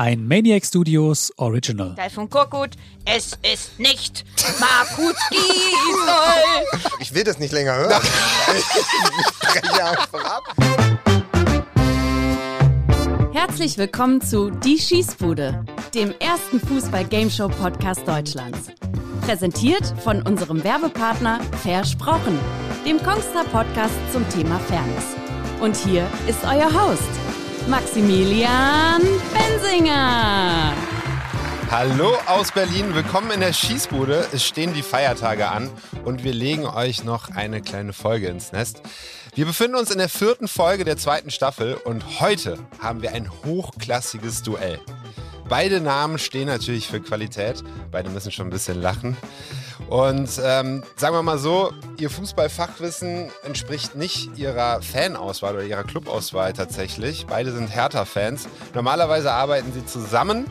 Ein Maniac Studios Original. Teil von Korkut, es ist nicht Markus Giesel. Ich will das nicht länger hören. ich breche einfach ab. Herzlich willkommen zu Die Schießbude, dem ersten Fußball-Gameshow-Podcast Deutschlands. Präsentiert von unserem Werbepartner Versprochen, dem Kongstar-Podcast zum Thema Fairness. Und hier ist euer Host, Maximilian Bensinger. Hallo aus Berlin, willkommen in der Schießbude. Es stehen die Feiertage an und wir legen euch noch eine kleine Folge ins Nest. Wir befinden uns in der vierten Folge der zweiten Staffel und heute haben wir ein hochklassiges Duell. Beide Namen stehen natürlich für Qualität, beide müssen schon ein bisschen lachen. Und ähm, sagen wir mal so, ihr Fußballfachwissen entspricht nicht ihrer Fanauswahl oder ihrer Clubauswahl tatsächlich. Beide sind Hertha-Fans. Normalerweise arbeiten sie zusammen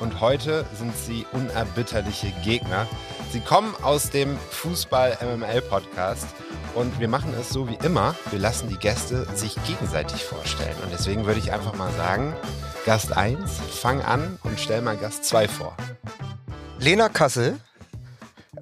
und heute sind sie unerbitterliche Gegner. Sie kommen aus dem Fußball-MML-Podcast und wir machen es so wie immer. Wir lassen die Gäste sich gegenseitig vorstellen. Und deswegen würde ich einfach mal sagen, Gast 1, fang an und stell mal Gast 2 vor. Lena Kassel,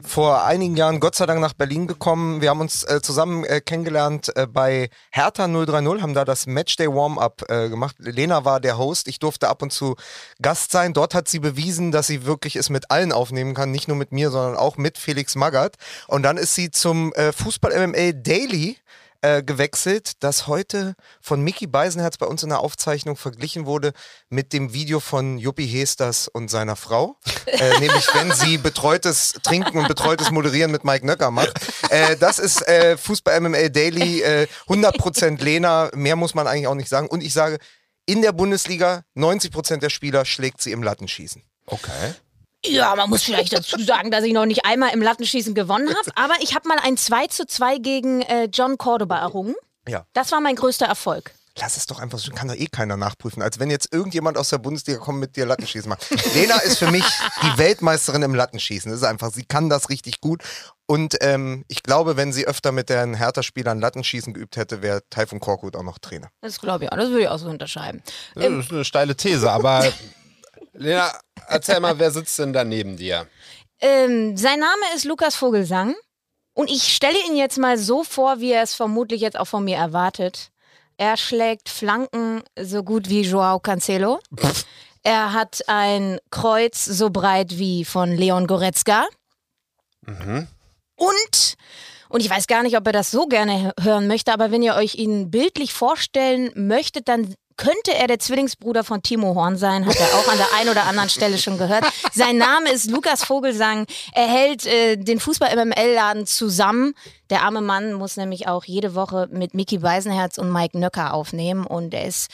vor einigen Jahren Gott sei Dank nach Berlin gekommen. Wir haben uns äh, zusammen äh, kennengelernt äh, bei Hertha 030, haben da das Matchday Warm-Up äh, gemacht. Lena war der Host, ich durfte ab und zu Gast sein. Dort hat sie bewiesen, dass sie wirklich es mit allen aufnehmen kann, nicht nur mit mir, sondern auch mit Felix Magath. Und dann ist sie zum äh, Fußball MMA Daily äh, gewechselt, das heute von Mickey Beisenherz bei uns in der Aufzeichnung verglichen wurde mit dem Video von Juppie Hesters und seiner Frau. äh, nämlich, wenn sie betreutes Trinken und betreutes Moderieren mit Mike Nöcker macht. Äh, das ist äh, Fußball MMA Daily, äh, 100% Lena. Mehr muss man eigentlich auch nicht sagen. Und ich sage, in der Bundesliga 90% der Spieler schlägt sie im Lattenschießen. Okay. Ja, man muss vielleicht dazu sagen, dass ich noch nicht einmal im Lattenschießen gewonnen habe, aber ich habe mal ein 2 zu 2 gegen äh, John Cordoba errungen. Ja. Das war mein größter Erfolg. Lass es doch einfach so, kann doch eh keiner nachprüfen. Als wenn jetzt irgendjemand aus der Bundesliga kommt mit dir Lattenschießen macht. Lena ist für mich die Weltmeisterin im Lattenschießen. Das ist einfach, sie kann das richtig gut. Und ähm, ich glaube, wenn sie öfter mit den Hertha-Spielern Lattenschießen geübt hätte, wäre Taifun Korkut auch noch Trainer. Das glaube ich auch, das würde ich auch so unterschreiben. Ja, das ist eine steile These, aber Lena, erzähl mal, wer sitzt denn da neben dir? Ähm, sein Name ist Lukas Vogelsang und ich stelle ihn jetzt mal so vor, wie er es vermutlich jetzt auch von mir erwartet. Er schlägt Flanken so gut wie Joao Cancelo. Er hat ein Kreuz so breit wie von Leon Goretzka. Und, und ich weiß gar nicht, ob er das so gerne hören möchte, aber wenn ihr euch ihn bildlich vorstellen möchtet, dann könnte er der Zwillingsbruder von Timo Horn sein, hat er auch an der einen oder anderen Stelle schon gehört. Sein Name ist Lukas Vogelsang. Er hält äh, den Fußball-MML-Laden zusammen. Der arme Mann muss nämlich auch jede Woche mit Mickey Beisenherz und Mike Nöcker aufnehmen und er ist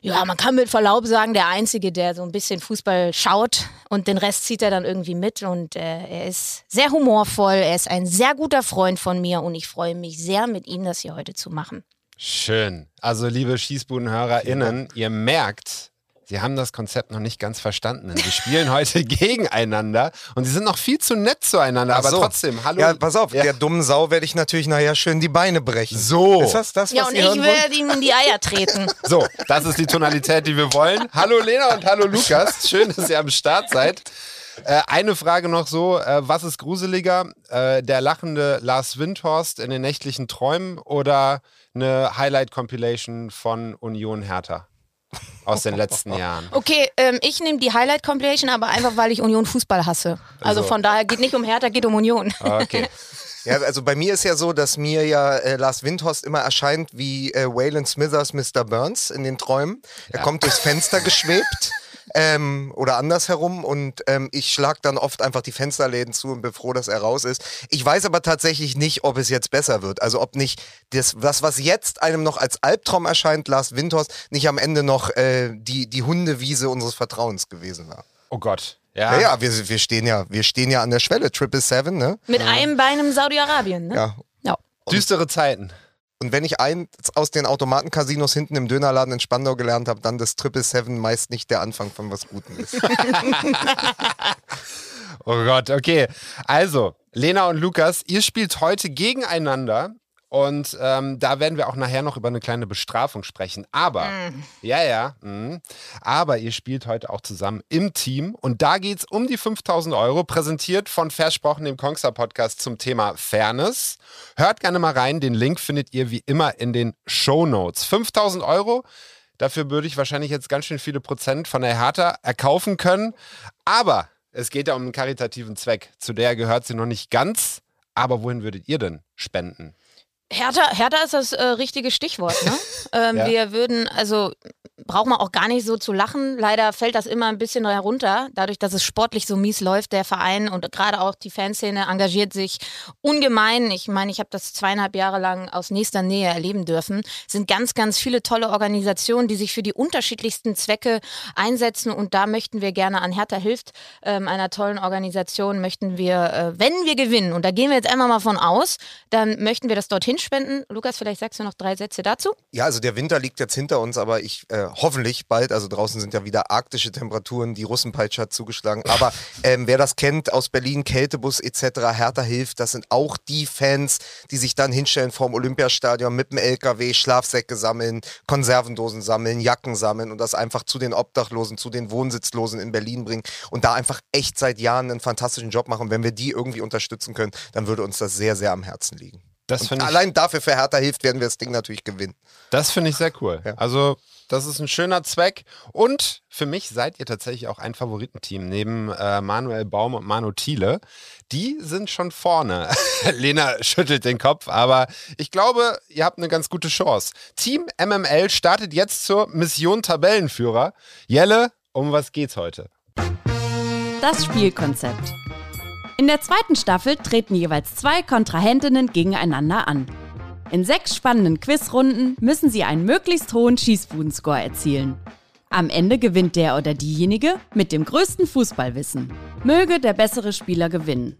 ja, man kann mit Verlaub sagen, der Einzige, der so ein bisschen Fußball schaut und den Rest zieht er dann irgendwie mit und äh, er ist sehr humorvoll, er ist ein sehr guter Freund von mir und ich freue mich sehr, mit ihm das hier heute zu machen. Schön. Also, liebe SchießbudenhörerInnen, ihr merkt, sie haben das Konzept noch nicht ganz verstanden. Sie spielen heute gegeneinander und sie sind noch viel zu nett zueinander, Ach aber so. trotzdem, hallo. Ja, pass auf, Ja. der dummen Sau werde ich natürlich nachher schön die Beine brechen. So. Ist das das, was Ja, und ihr ich werde ihm in die Eier treten. So, das ist die Tonalität, die wir wollen. Hallo Lena und hallo Lukas. Schön, dass ihr am Start seid. Äh, eine Frage noch so, äh, was ist gruseliger? Äh, der lachende Lars Windhorst in den nächtlichen Träumen oder eine Highlight-Compilation von Union Hertha aus den letzten Jahren? Okay, ähm, ich nehme die Highlight Compilation, aber einfach, weil ich Union Fußball hasse. Also Also. von daher geht nicht um Hertha, geht um Union. Okay. Ja, also bei mir ist ja so, dass mir ja äh, Lars Windhorst immer erscheint wie äh, Waylon Smithers Mr. Burns in den Träumen. Er kommt durchs Fenster geschwebt. Ähm, oder andersherum und ähm, ich schlag dann oft einfach die Fensterläden zu und bin froh, dass er raus ist. Ich weiß aber tatsächlich nicht, ob es jetzt besser wird. Also ob nicht das, das was jetzt einem noch als Albtraum erscheint, Lars Windhorst, nicht am Ende noch äh, die, die Hundewiese unseres Vertrauens gewesen war. Oh Gott. Ja, Ja, ja, wir, wir stehen ja, wir stehen ja an der Schwelle, Triple Seven, ne? Mit einem Bein im Saudi-Arabien, ne? Ja, ja. düstere Zeiten. Und wenn ich eins aus den Automatencasinos hinten im Dönerladen in Spandau gelernt habe, dann dass Triple Seven meist nicht der Anfang von was Gutem ist. Oh Gott, okay. Also, Lena und Lukas, ihr spielt heute gegeneinander Und ähm, da werden wir auch nachher noch über eine kleine Bestrafung sprechen. Aber, ja, ja, mh. aber ihr spielt heute auch zusammen im Team. Und da geht es um die 5000 Euro, präsentiert von Versprochen, dem Kongster Podcast zum Thema Fairness. Hört gerne mal rein. Den Link findet ihr wie immer in den Show Notes. 5000 Euro. Dafür würde ich wahrscheinlich jetzt ganz schön viele Prozent von der Hertha erkaufen können. Aber es geht ja um einen karitativen Zweck. Zu der gehört sie noch nicht ganz. Aber wohin würdet ihr denn spenden? Hertha, Hertha ist das äh, richtige Stichwort. Ne? ähm, Ja. Wir würden, also braucht man auch gar nicht so zu lachen. Leider fällt das immer ein bisschen herunter, dadurch, dass es sportlich so mies läuft. Der Verein und gerade auch die Fanszene engagiert sich ungemein. Ich meine, ich habe das zweieinhalb Jahre lang aus nächster Nähe erleben dürfen. Es sind ganz, ganz viele tolle Organisationen, die sich für die unterschiedlichsten Zwecke einsetzen. Und da möchten wir gerne an Hertha hilft, ähm, einer tollen Organisation, möchten wir, äh, wenn wir gewinnen, und da gehen wir jetzt einmal mal von aus, dann möchten wir das dorthin spenden. Lukas, vielleicht sagst du noch drei Sätze dazu. Ja, also der Winter liegt jetzt hinter uns, aber ich äh, hoffentlich bald, also draußen sind ja wieder arktische Temperaturen, die Russenpeitsche hat zugeschlagen. Aber ähm, wer das kennt aus Berlin, Kältebus etc., Hertha hilft, das sind auch die Fans, die sich dann hinstellen vorm Olympiastadion mit dem LKW, Schlafsäcke sammeln, Konservendosen sammeln, Jacken sammeln und das einfach zu den Obdachlosen, zu den Wohnsitzlosen in Berlin bringen und da einfach echt seit Jahren einen fantastischen Job machen. Wenn wir die irgendwie unterstützen können, dann würde uns das sehr, sehr am Herzen liegen. Das ich, allein dafür für Hertha hilft, werden wir das Ding natürlich gewinnen. das finde ich sehr cool. Ja. Also, das ist ein schöner Zweck. Und für mich seid ihr tatsächlich auch ein Favoritenteam neben äh, Manuel Baum und Manu Thiele. Die sind schon vorne. Lena schüttelt den Kopf, aber ich glaube, ihr habt eine ganz gute Chance. Team MML startet jetzt zur Mission Tabellenführer. Jelle, um was geht's heute? Das Spielkonzept. In der zweiten Staffel treten jeweils zwei Kontrahentinnen gegeneinander an. In sechs spannenden Quizrunden müssen sie einen möglichst hohen Schießbudenscore erzielen. Am Ende gewinnt der oder diejenige mit dem größten Fußballwissen. Möge der bessere Spieler gewinnen.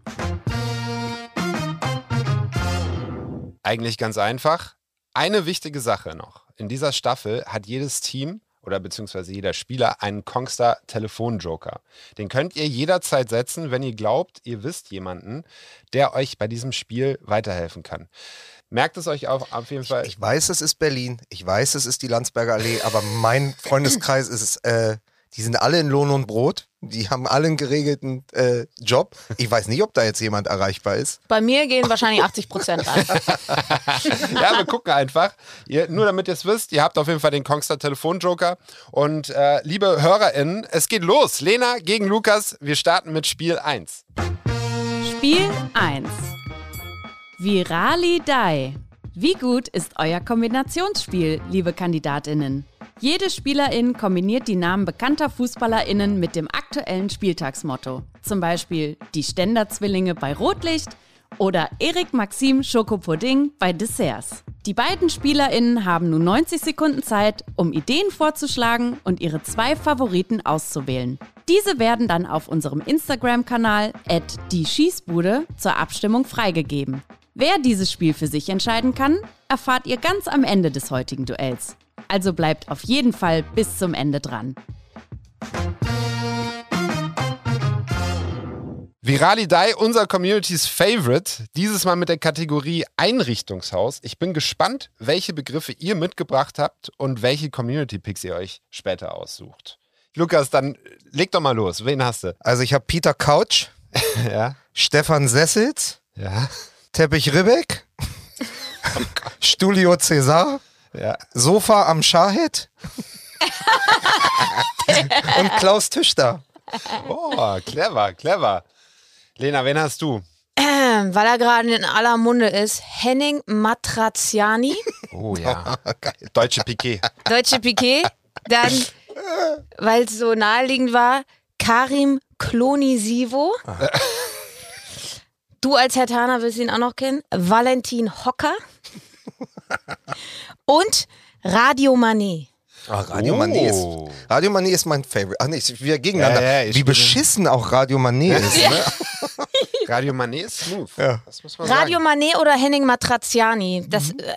Eigentlich ganz einfach. Eine wichtige Sache noch. In dieser Staffel hat jedes Team oder beziehungsweise jeder Spieler einen Kongstar Telefonjoker. Den könnt ihr jederzeit setzen, wenn ihr glaubt, ihr wisst jemanden, der euch bei diesem Spiel weiterhelfen kann. Merkt es euch auf, auf jeden Fall. Ich weiß, es ist Berlin. Ich weiß, es ist die Landsberger Allee. Aber mein Freundeskreis ist, äh, die sind alle in Lohn und Brot. Die haben alle einen geregelten äh, Job. Ich weiß nicht, ob da jetzt jemand erreichbar ist. Bei mir gehen wahrscheinlich 80 Prozent an. ja, wir gucken einfach. Ihr, nur damit ihr es wisst, ihr habt auf jeden Fall den Kongstar Telefonjoker. Und äh, liebe HörerInnen, es geht los. Lena gegen Lukas. Wir starten mit Spiel 1. Spiel 1. Virali Dai. Wie gut ist euer Kombinationsspiel, liebe Kandidatinnen? Jede Spielerin kombiniert die Namen bekannter Fußballerinnen mit dem aktuellen Spieltagsmotto. Zum Beispiel die Ständerzwillinge bei Rotlicht oder Erik Maxim Schokopudding bei Desserts. Die beiden Spielerinnen haben nun 90 Sekunden Zeit, um Ideen vorzuschlagen und ihre zwei Favoriten auszuwählen. Diese werden dann auf unserem Instagram-Kanal die Schießbude zur Abstimmung freigegeben. Wer dieses Spiel für sich entscheiden kann, erfahrt ihr ganz am Ende des heutigen Duells. Also bleibt auf jeden Fall bis zum Ende dran. Virali Dai, unser Communities Favorite, dieses Mal mit der Kategorie Einrichtungshaus. Ich bin gespannt, welche Begriffe ihr mitgebracht habt und welche Community-Picks ihr euch später aussucht. Lukas, dann leg doch mal los. Wen hast du? Also ich habe Peter Couch, Ja, Stefan Sessels, ja, Teppich Ribbeck, Studio Cäsar, ja. Sofa am Shahid und Klaus Tüchter. Oh, clever, clever. Lena, wen hast du? Ähm, weil er gerade in aller Munde ist, Henning Matraziani, Oh ja. Deutsche Piquet. Deutsche Piquet. Dann, weil es so naheliegend war, Karim Klonisivo. Du als Herr Tana wirst ihn auch noch kennen. Valentin Hocker. Und Radio Manet. Ah, Radio Manet Oh. ist, Radio Manet ist mein Favorite. Ach nee, wir gegeneinander. Ja, ja, Wie beschissen auch Radio Manet ist. Ne? Radio Manet ist smooth. Ja. Das muss man Radio sagen. Manet oder Henning Matraziani? Das, Mhm. äh,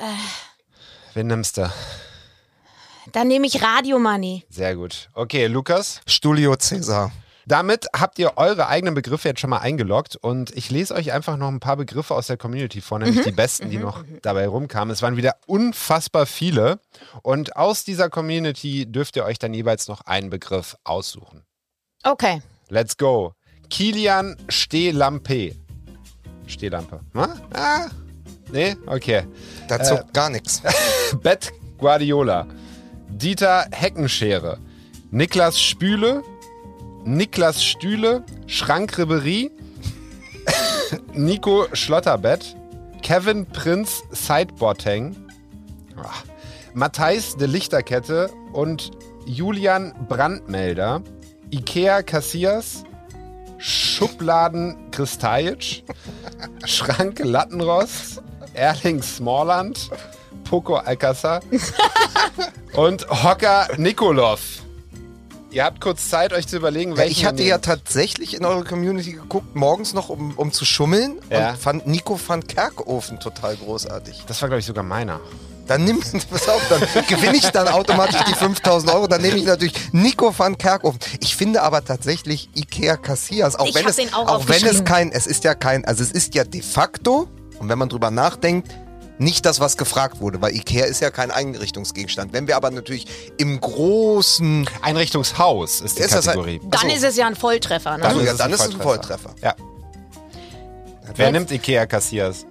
Wen nimmst du? dann nehme ich Radio Manet. Sehr gut. Okay, Lukas. Studio Cäsar. Damit habt ihr eure eigenen Begriffe jetzt schon mal eingeloggt und ich lese euch einfach noch ein paar Begriffe aus der Community vor, nämlich die besten, die noch dabei rumkamen. Es waren wieder unfassbar viele und aus dieser Community dürft ihr euch dann jeweils noch einen Begriff aussuchen. Okay. Let's go. Kilian Stehlampe. Stehlampe. Na? Ah, nee? Okay. Dazu Äh. gar nichts. Bett Guardiola. Dieter Heckenschere. Niklas Spüle. Niklas Stühle. Schrank Ribery. Nico Schlotterbett. Kevin Prinz Sideboarding. Ah. Matthijs de Lichterkette und Julian Brandmelder. Ikea Cassias. Schubladen Kristajic. Schrank Lattenrost. Erling Smorland. Poco Alcázar und Hocker Nikolov. Ihr habt kurz Zeit, euch zu überlegen, Ja, welchen ich hatte ja tatsächlich in eure Community geguckt, morgens noch, um, um zu schummeln. Ja. Und fand Nico van Kerkhofen total großartig. Das war, glaube ich, sogar meiner. Dann nimm, pass auf, dann gewinne ich dann automatisch die 5000 Euro. Dann nehme ich natürlich Nico van Kerkhofen. Ich finde aber tatsächlich Ikea Casillas, auch Ich wenn es, den auch auch wenn es kein, es ist ja kein, also es ist ja de facto, und wenn man drüber nachdenkt, nicht das, was gefragt wurde, weil Ikea ist ja kein Einrichtungsgegenstand. Wenn wir aber natürlich im großen, Einrichtungshaus ist die Ist das ein- Kategorie. Dann ist es ja ein Volltreffer. Ne? also ist ja, es dann ist es ein Volltreffer. Ja. Wer nimmt Ikea Cassias?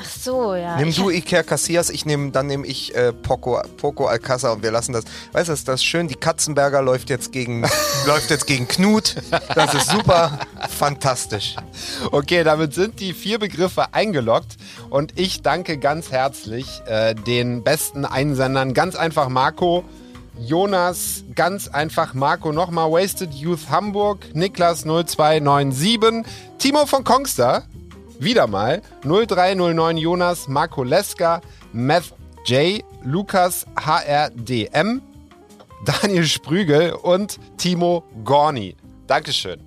Ach so, ja. Nimm du Ikea Casillas, ich nehme, dann nehme ich äh, Poco, Poco Alcázar und wir lassen das. Weißt du, das ist schön. Die Katzenberger läuft jetzt gegen, läuft jetzt gegen Knut. Das ist super, fantastisch. Okay, damit sind die vier Begriffe eingeloggt und ich danke ganz herzlich äh, den besten Einsendern. Ganz einfach Marco, Jonas, ganz einfach Marco, nochmal Wasted Youth Hamburg, Niklas 0297, Timo von Kongster, wieder mal 0309 Jonas, Marco Leska, Meth J, Lukas HRDM, Daniel Sprügel und Timo Gorni. Dankeschön.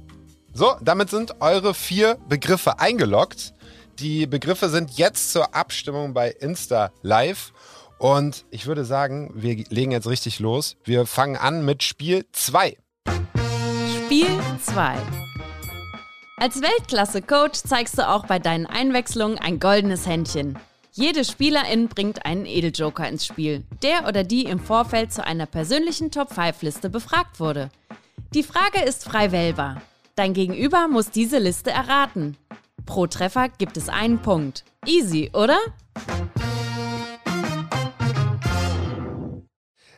So, damit sind eure vier Begriffe eingeloggt. Die Begriffe sind jetzt zur Abstimmung bei Insta Live. Und ich würde sagen, wir legen jetzt richtig los. Wir fangen an mit Spiel 2. Spiel 2. Als Weltklasse-Coach zeigst du auch bei deinen Einwechslungen ein goldenes Händchen. Jede Spielerin bringt einen Edeljoker ins Spiel, der oder die im Vorfeld zu einer persönlichen Top-5-Liste befragt wurde. Die Frage ist frei wählbar. Dein Gegenüber muss diese Liste erraten. Pro Treffer gibt es einen Punkt. Easy, oder?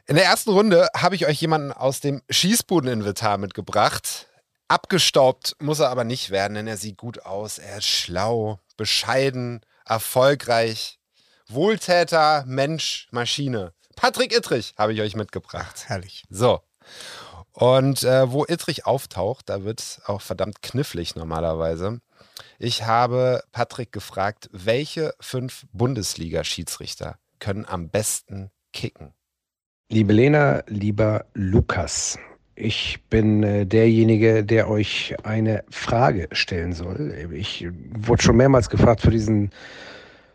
In der ersten Runde habe ich euch jemanden aus dem Schießbudeninventar mitgebracht. Abgestaubt muss er aber nicht werden, denn er sieht gut aus. Er ist schlau, bescheiden, erfolgreich, Wohltäter, Mensch, Maschine. Patrick Ittrich habe ich euch mitgebracht. Herrlich. So. Und äh, wo Ittrich auftaucht, da wird es auch verdammt knifflig normalerweise. Ich habe Patrick gefragt, welche fünf Bundesliga-Schiedsrichter können am besten kicken? Liebe Lena, lieber Lukas, ich bin äh, derjenige, der euch eine Frage stellen soll. Ich wurde schon mehrmals gefragt für diesen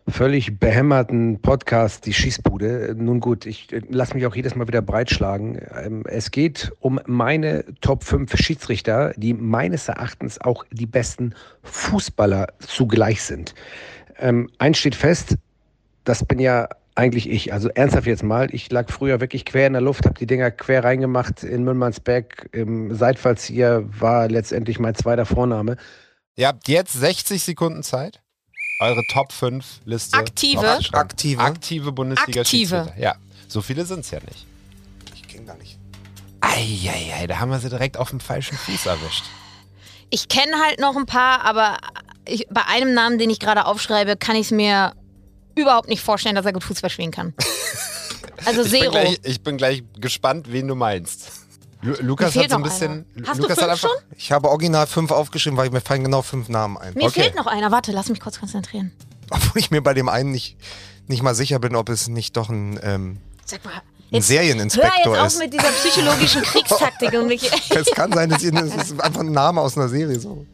völlig behämmerten Podcast, die Schießbude. Nun gut, ich äh, lasse mich auch jedes Mal wieder breitschlagen. Ähm, es geht um meine Top 5 Schiedsrichter, die meines Erachtens auch die besten Fußballer zugleich sind. Ähm, eins steht fest, das bin ja eigentlich ich. Also ernsthaft jetzt mal, ich lag früher wirklich quer in der Luft, habe die Dinger quer reingemacht in Müllmannsberg. Im Seitfallzieher war letztendlich mein zweiter Vorname. Ihr habt jetzt 60 Sekunden Zeit, eure Top 5 Liste Aktive? Aktive. Aktive Bundesliga-Schiedsrichter. Aktive. Ja, so viele sind es ja nicht. Ich kenne gar nicht. Eieiei, da haben wir sie direkt auf dem falschen Fuß erwischt. Ich kenne halt noch ein paar, aber ich, bei einem Namen, den ich gerade aufschreibe, kann ich es mir überhaupt nicht vorstellen, dass er gut Fußball spielen kann. Also Ich bin, Zero. gleich, ich bin gleich gespannt, wen du meinst. Lu Lukas hat so ein bisschen. einer. Hast du Lukas fünf hat einfach, schon? Ich habe original fünf aufgeschrieben, weil mir fallen genau fünf Namen ein. Mir Okay. fehlt noch einer. Warte, lass mich kurz konzentrieren. Obwohl ich mir bei dem einen nicht, nicht mal sicher bin, ob es nicht doch ein, ähm, Sag mal. ein Serieninspektor hör jetzt auf ist. mit dieser psychologischen Kriegstaktik und mich. Es kann sein, dass ihr- es ist einfach ein Name aus einer Serie so.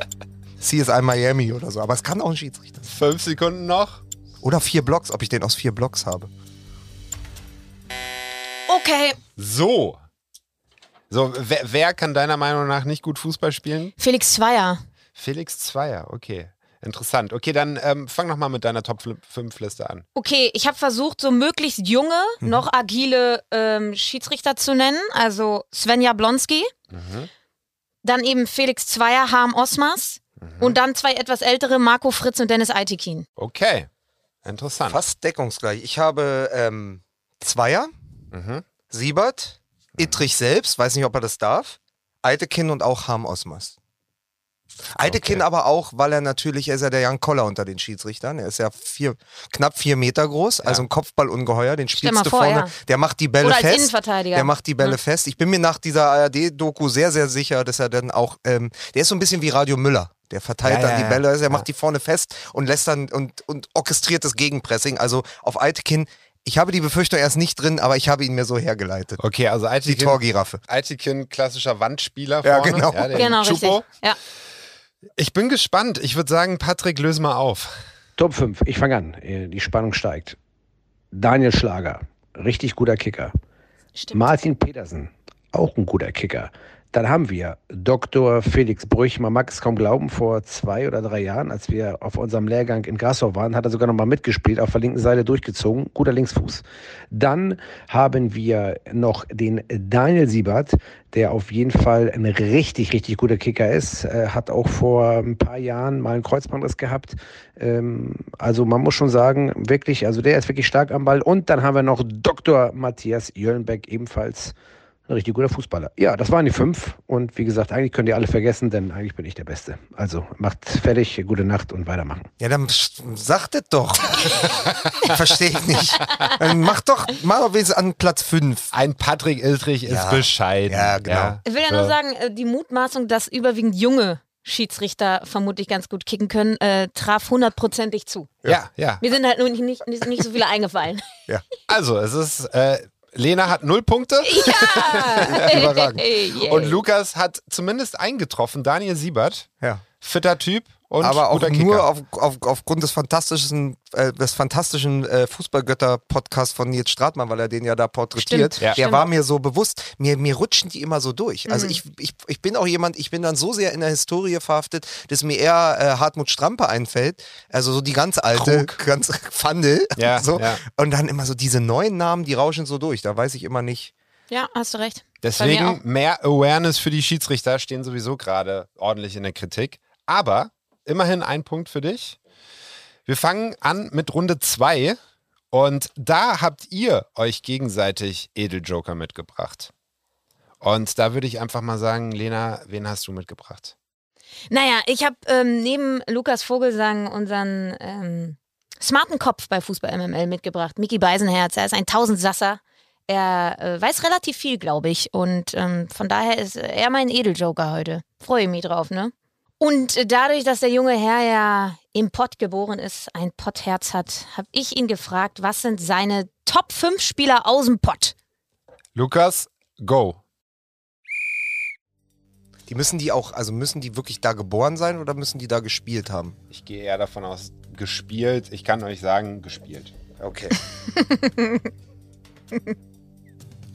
CSI Miami oder so. Aber es kann auch ein Schiedsrichter sein. fünf Sekunden noch. Oder vier Blocks, ob ich den aus vier Blocks habe. Okay. So. So, wer, wer kann deiner Meinung nach nicht gut Fußball spielen? Felix Zweier. Felix Zweier, okay. Interessant. Okay, dann ähm, fang noch mal mit deiner Top 5 Liste an. Okay, ich habe versucht, so möglichst junge, Mhm. noch agile ähm, Schiedsrichter zu nennen. Also Svenja Blonski, Mhm. dann eben Felix Zweier, Harm Osmas und dann zwei etwas ältere, Marco Fritz und Dennis Eitekin. Okay. Interessant. Fast deckungsgleich. Ich habe ähm, Zweier, Mhm. Siebert, Ittrich selbst, weiß nicht, ob er das darf, Eitekin und auch Harm Osmas. Eitekin Okay. aber auch, weil er natürlich, er ist ja der Jan Koller unter den Schiedsrichtern. Er ist ja vier, knapp vier Meter groß, also ein Kopfballungeheuer. Den spielst du vor, vorne. ja. Der macht die Bälle Oder als fest. Innenverteidiger. Der macht die Bälle Ja. fest. Ich bin mir nach dieser ARD-Doku sehr, sehr sicher, dass er dann auch, ähm, der ist so ein bisschen wie Radio Müller. Der verteilt Ja, dann ja, die ja. Bälle, er Ja. macht die vorne fest und lässt dann und, und orchestriert das Gegenpressing. Also auf Eitekin, ich habe die Befürchtung, er ist nicht drin, aber ich habe ihn mir so hergeleitet. Okay, also Die Eitikin, Torgiraffe. Eitikin klassischer Wandspieler Ja, vorne. genau. der Genau, Chupo. richtig. Ja. Ich bin gespannt. Ich würde sagen, Patrick, löse mal auf. Top 5, ich fange an. Äh, Die Spannung steigt. Daniel Schlager, richtig guter Kicker. Stimmt. Martin Petersen, auch ein guter Kicker. Dann haben wir Dr. Felix Brüch, man mag es kaum glauben, vor zwei oder drei Jahren, als wir auf unserem Lehrgang in Grasau waren, hat er sogar noch mal mitgespielt, auf der linken Seite durchgezogen, guter Linksfuß. Dann haben wir noch den Daniel Siebert, der auf jeden Fall ein richtig, richtig guter Kicker ist, äh, hat auch vor ein paar Jahren mal einen Kreuzbandriss gehabt. Ähm, also man muss schon sagen, wirklich, also der ist wirklich stark am Ball. Und dann haben wir noch Dr. Matthias Jöllenbeck, ebenfalls ein richtig guter Fußballer. Ja, das waren die fünf. Und wie gesagt, eigentlich könnt ihr alle vergessen, denn eigentlich bin ich der Beste. Also macht fertig, gute Nacht und weitermachen. Ja, dann sagt es doch. Verstehe ich nicht. Dann mach doch, mach doch wenigstens an Platz 5. Ein Patrick Iltrich ist Ja. bescheiden. Ja, genau. Ich will ja nur sagen, äh, die Mutmaßung, dass überwiegend junge Schiedsrichter vermutlich ganz gut kicken können, äh, traf hundertprozentig zu. Ja, ja. Mir sind halt nur nicht, nicht, nicht, so viele eingefallen. Also, es ist, äh, Lena hat null Punkte Ja! Überragend. Und Lukas hat zumindest eingetroffen. Daniel Siebert, Ja. fitter Typ und aber auch nur auf, auf, aufgrund des fantastischen, äh, des fantastischen äh, Fußballgötter-Podcasts von Nils Stratmann, weil er den ja da porträtiert. Stimmt, Ja. Der stimmt. war mir so bewusst, mir, mir rutschen die immer so durch. Mhm. Also ich, ich, ich bin auch jemand, ich bin dann so sehr in der Historie verhaftet, dass mir eher äh, Hartmut Strampe einfällt. Also so die ganz alte, ganz Pfandel. Ja, so. ja. Und dann immer so diese neuen Namen, die rauschen so durch. Da weiß ich immer nicht. Ja, hast du recht. Deswegen mehr Awareness für die Schiedsrichter stehen sowieso gerade ordentlich in der Kritik. Aber immerhin ein Punkt für dich. Wir fangen an mit Runde 2 und da habt ihr euch gegenseitig Edeljoker mitgebracht. Und da würde ich einfach mal sagen, Lena, wen hast du mitgebracht? Naja, ich habe ähm, neben Lukas Vogelsang unseren ähm, smarten Kopf bei Fußball MML mitgebracht. Mickey Beisenherz, er ist ein Tausendsasser. Er äh, weiß relativ viel, glaube ich. Und ähm, von daher ist er mein Edeljoker heute. Freue ich mich drauf, ne? Und äh, dadurch, dass der junge Herr ja im Pott geboren ist, ein Pottherz hat, habe ich ihn gefragt, was sind seine Top 5 Spieler aus dem Pott? Lukas, go. Die müssen die auch, also müssen die wirklich da geboren sein oder müssen die da gespielt haben? Ich gehe eher davon aus, gespielt. Ich kann euch sagen, gespielt. Okay.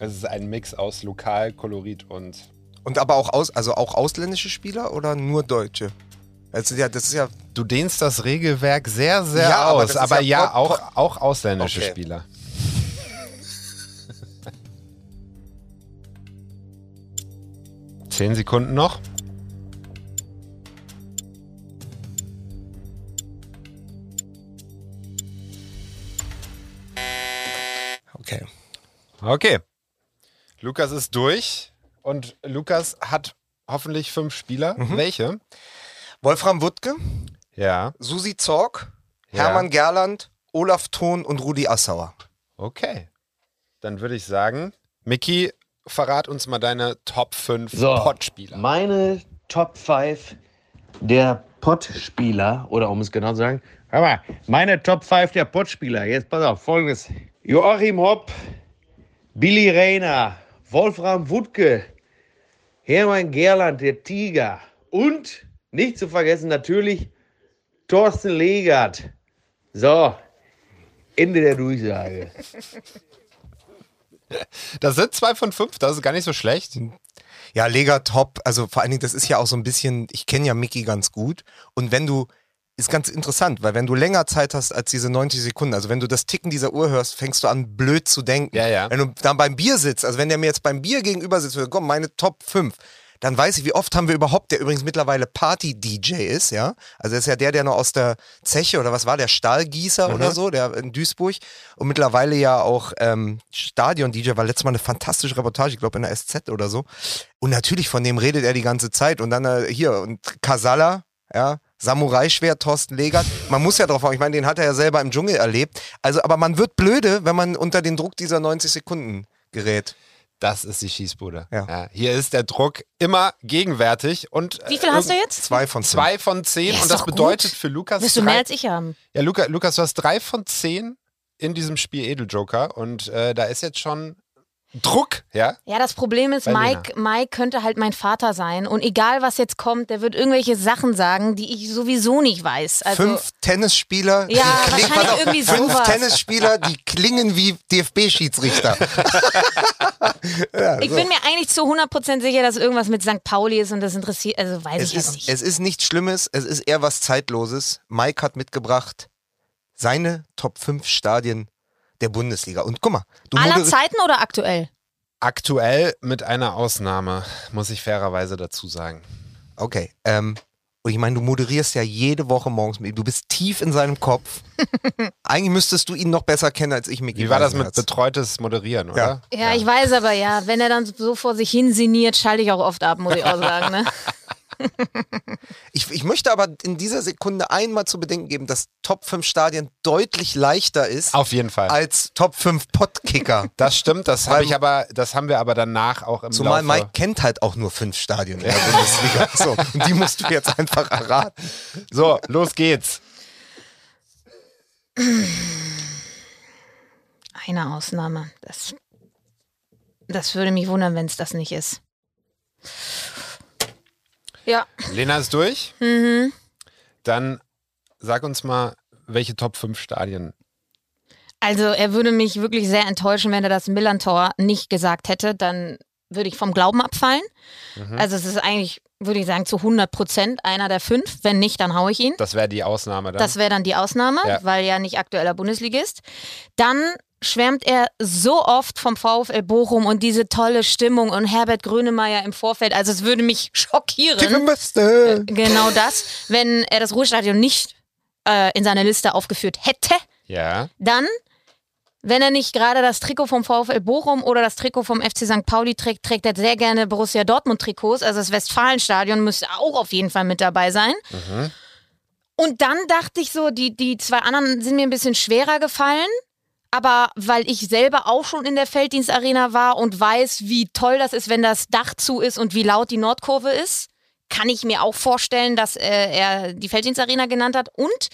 Es ist ein Mix aus Lokalkolorit und Und aber auch aus, also auch ausländische Spieler oder nur Deutsche? Also ja, das ist ja Du dehnst das Regelwerk sehr, sehr Ja, aber aus. ist Aber, ja ja, auch, auch ausländische Okay. Spieler. Zehn Sekunden noch. okay. Okay. Lukas ist durch und Lukas hat hoffentlich fünf Spieler. Mhm. Welche? Wolfram Wuttke, Ja, Susi Zorg, Ja. Hermann Gerland, Olaf Thon und Rudi Assauer. okay. Dann würde ich sagen, Mickey, verrat uns mal deine Top 5 So, Pottspieler. meine Top 5 der Pottspieler, oder um es genau zu sagen, hör mal, meine Top 5 der Pottspieler. Jetzt pass auf, folgendes. Joachim Hopp, Billy Rayner, Wolfram Wuttke, Hermann Gerland, der Tiger und, nicht zu vergessen, natürlich Thorsten Legert. So, Ende der Durchsage. Das sind zwei von fünf, das ist gar nicht so schlecht. Ja, Lega top. Also vor allen Dingen, das ist ja auch so ein bisschen, ich kenne ja Mickey ganz gut. Und wenn du, ist ganz interessant, weil wenn du länger Zeit hast als diese 90 Sekunden, also wenn du das Ticken dieser Uhr hörst, fängst du an, blöd zu denken. Ja, ja. Wenn du dann beim Bier sitzt, also wenn der mir jetzt beim Bier gegenüber sitzt, komm, meine Top 5, dann weiß ich, wie oft haben wir überhaupt, der übrigens mittlerweile Party-DJ ist, ja. Also ist ja der, der noch aus der Zeche oder was war, der Stahlgießer Mhm. oder so, der in Duisburg und mittlerweile ja auch ähm, Stadion-DJ, war letztes Mal eine fantastische Reportage, ich glaube in der SZ oder so. Und natürlich, von dem redet er die ganze Zeit. Und dann äh, hier, und Kasala, ja, Samurai-Schwert, Thorsten Legert. Man muss ja drauf haben, ich meine, den hat er ja selber im Dschungel erlebt. Also, aber man wird blöde, wenn man unter den Druck dieser 90 Sekunden gerät. Das ist die Schießbude. Ja. hier ist der Druck immer gegenwärtig. Und, Wie viel hast du jetzt? Zwei von zehn. Zwei von zehn. Ja, und das doch gut. bedeutet für Lukas. Wirst du mehr als ich haben. Ja, Luca, Lukas, du hast drei von zehn in diesem Spiel Edeljoker. Und äh, da ist jetzt schon Druck, ja? Ja, das Problem ist, Bei Mike, Mike könnte halt mein Vater sein. Und egal, was jetzt kommt, der wird irgendwelche Sachen sagen, die ich sowieso nicht weiß. Also, fünf Tennisspieler, Ja, die klingen, wahrscheinlich auf, irgendwie fünf sowas. Tennisspieler, die klingen wie DFB-Schiedsrichter. ja, ich so. bin mir eigentlich zu 100% sicher, dass irgendwas mit St. Pauli ist und das interessiert, also weiß es ich ist, nicht. es ist nichts Schlimmes, es ist eher was Zeitloses. Mike hat mitgebracht seine Top 5 Stadien der Bundesliga. Und guck mal, du Aller Zeiten oder aktuell? Aktuell mit einer Ausnahme, muss ich fairerweise dazu sagen. Okay, ähm, und ich meine, du moderierst ja jede Woche morgens mit ihm. Du bist tief in seinem Kopf. Eigentlich müsstest du ihn noch besser kennen als ich, Micky. Wie war das mit betreutes Moderieren, oder? Ja, ich weiß aber ja, wenn er dann so vor sich hin sinniert, schalte ich auch oft ab, muss ich auch sagen. Ne? Ich, ich möchte aber in dieser Sekunde einmal zu bedenken geben, dass Top 5 Stadien deutlich leichter ist Auf jeden Fall. als Top 5 Podkicker. Das stimmt, das habe ich aber, das haben wir aber danach auch im Zumal Laufe. Mike kennt halt auch nur fünf Stadien in der Bundesliga. So, und die musst du jetzt einfach erraten. So, los geht's. Eine Ausnahme. Das, das würde mich wundern, wenn es das nicht ist. Ja, Lena ist durch. mhm. Dann sag uns mal, welche Top 5 Stadien. Also er würde mich wirklich sehr enttäuschen, wenn er das Millantor nicht gesagt hätte. Dann würde ich vom Glauben abfallen. Mhm. Also es ist eigentlich, würde ich sagen, zu 100 Prozent einer der fünf. Wenn nicht, dann haue ich ihn. Das wäre die Ausnahme dann. Das wäre dann die Ausnahme, Ja. weil er nicht aktueller Bundesligist. Dann schwärmt er so oft vom VfL Bochum und diese tolle Stimmung und Herbert Grönemeyer im Vorfeld. Also es würde mich schockieren. Beste. Genau das, wenn er das Ruhestadion nicht äh, in seiner Liste aufgeführt hätte. ja. Dann, wenn er nicht gerade das Trikot vom VfL Bochum oder das Trikot vom FC St. Pauli trägt, trägt er sehr gerne Borussia Dortmund Trikots. Also das Westfalenstadion müsste auch auf jeden Fall mit dabei sein. Und dann dachte ich so, die, die zwei anderen sind mir ein bisschen schwerer gefallen. Aber weil ich selber auch schon in der Felddienstarena war und weiß, wie toll das ist, wenn das Dach zu ist und wie laut die Nordkurve ist, kann ich mir auch vorstellen, dass äh, er die Felddienstarena genannt hat. Und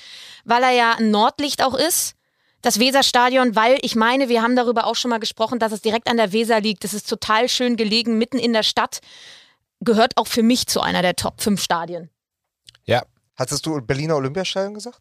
weil er ja ein Nordlicht auch ist, das Weserstadion, weil ich meine, wir haben darüber auch schon mal gesprochen, dass es direkt an der Weser liegt. Das ist total schön gelegen, mitten in der Stadt. Gehört auch für mich zu einer der Top 5 Stadien. Ja. Hattest du Berliner Olympiastadion gesagt?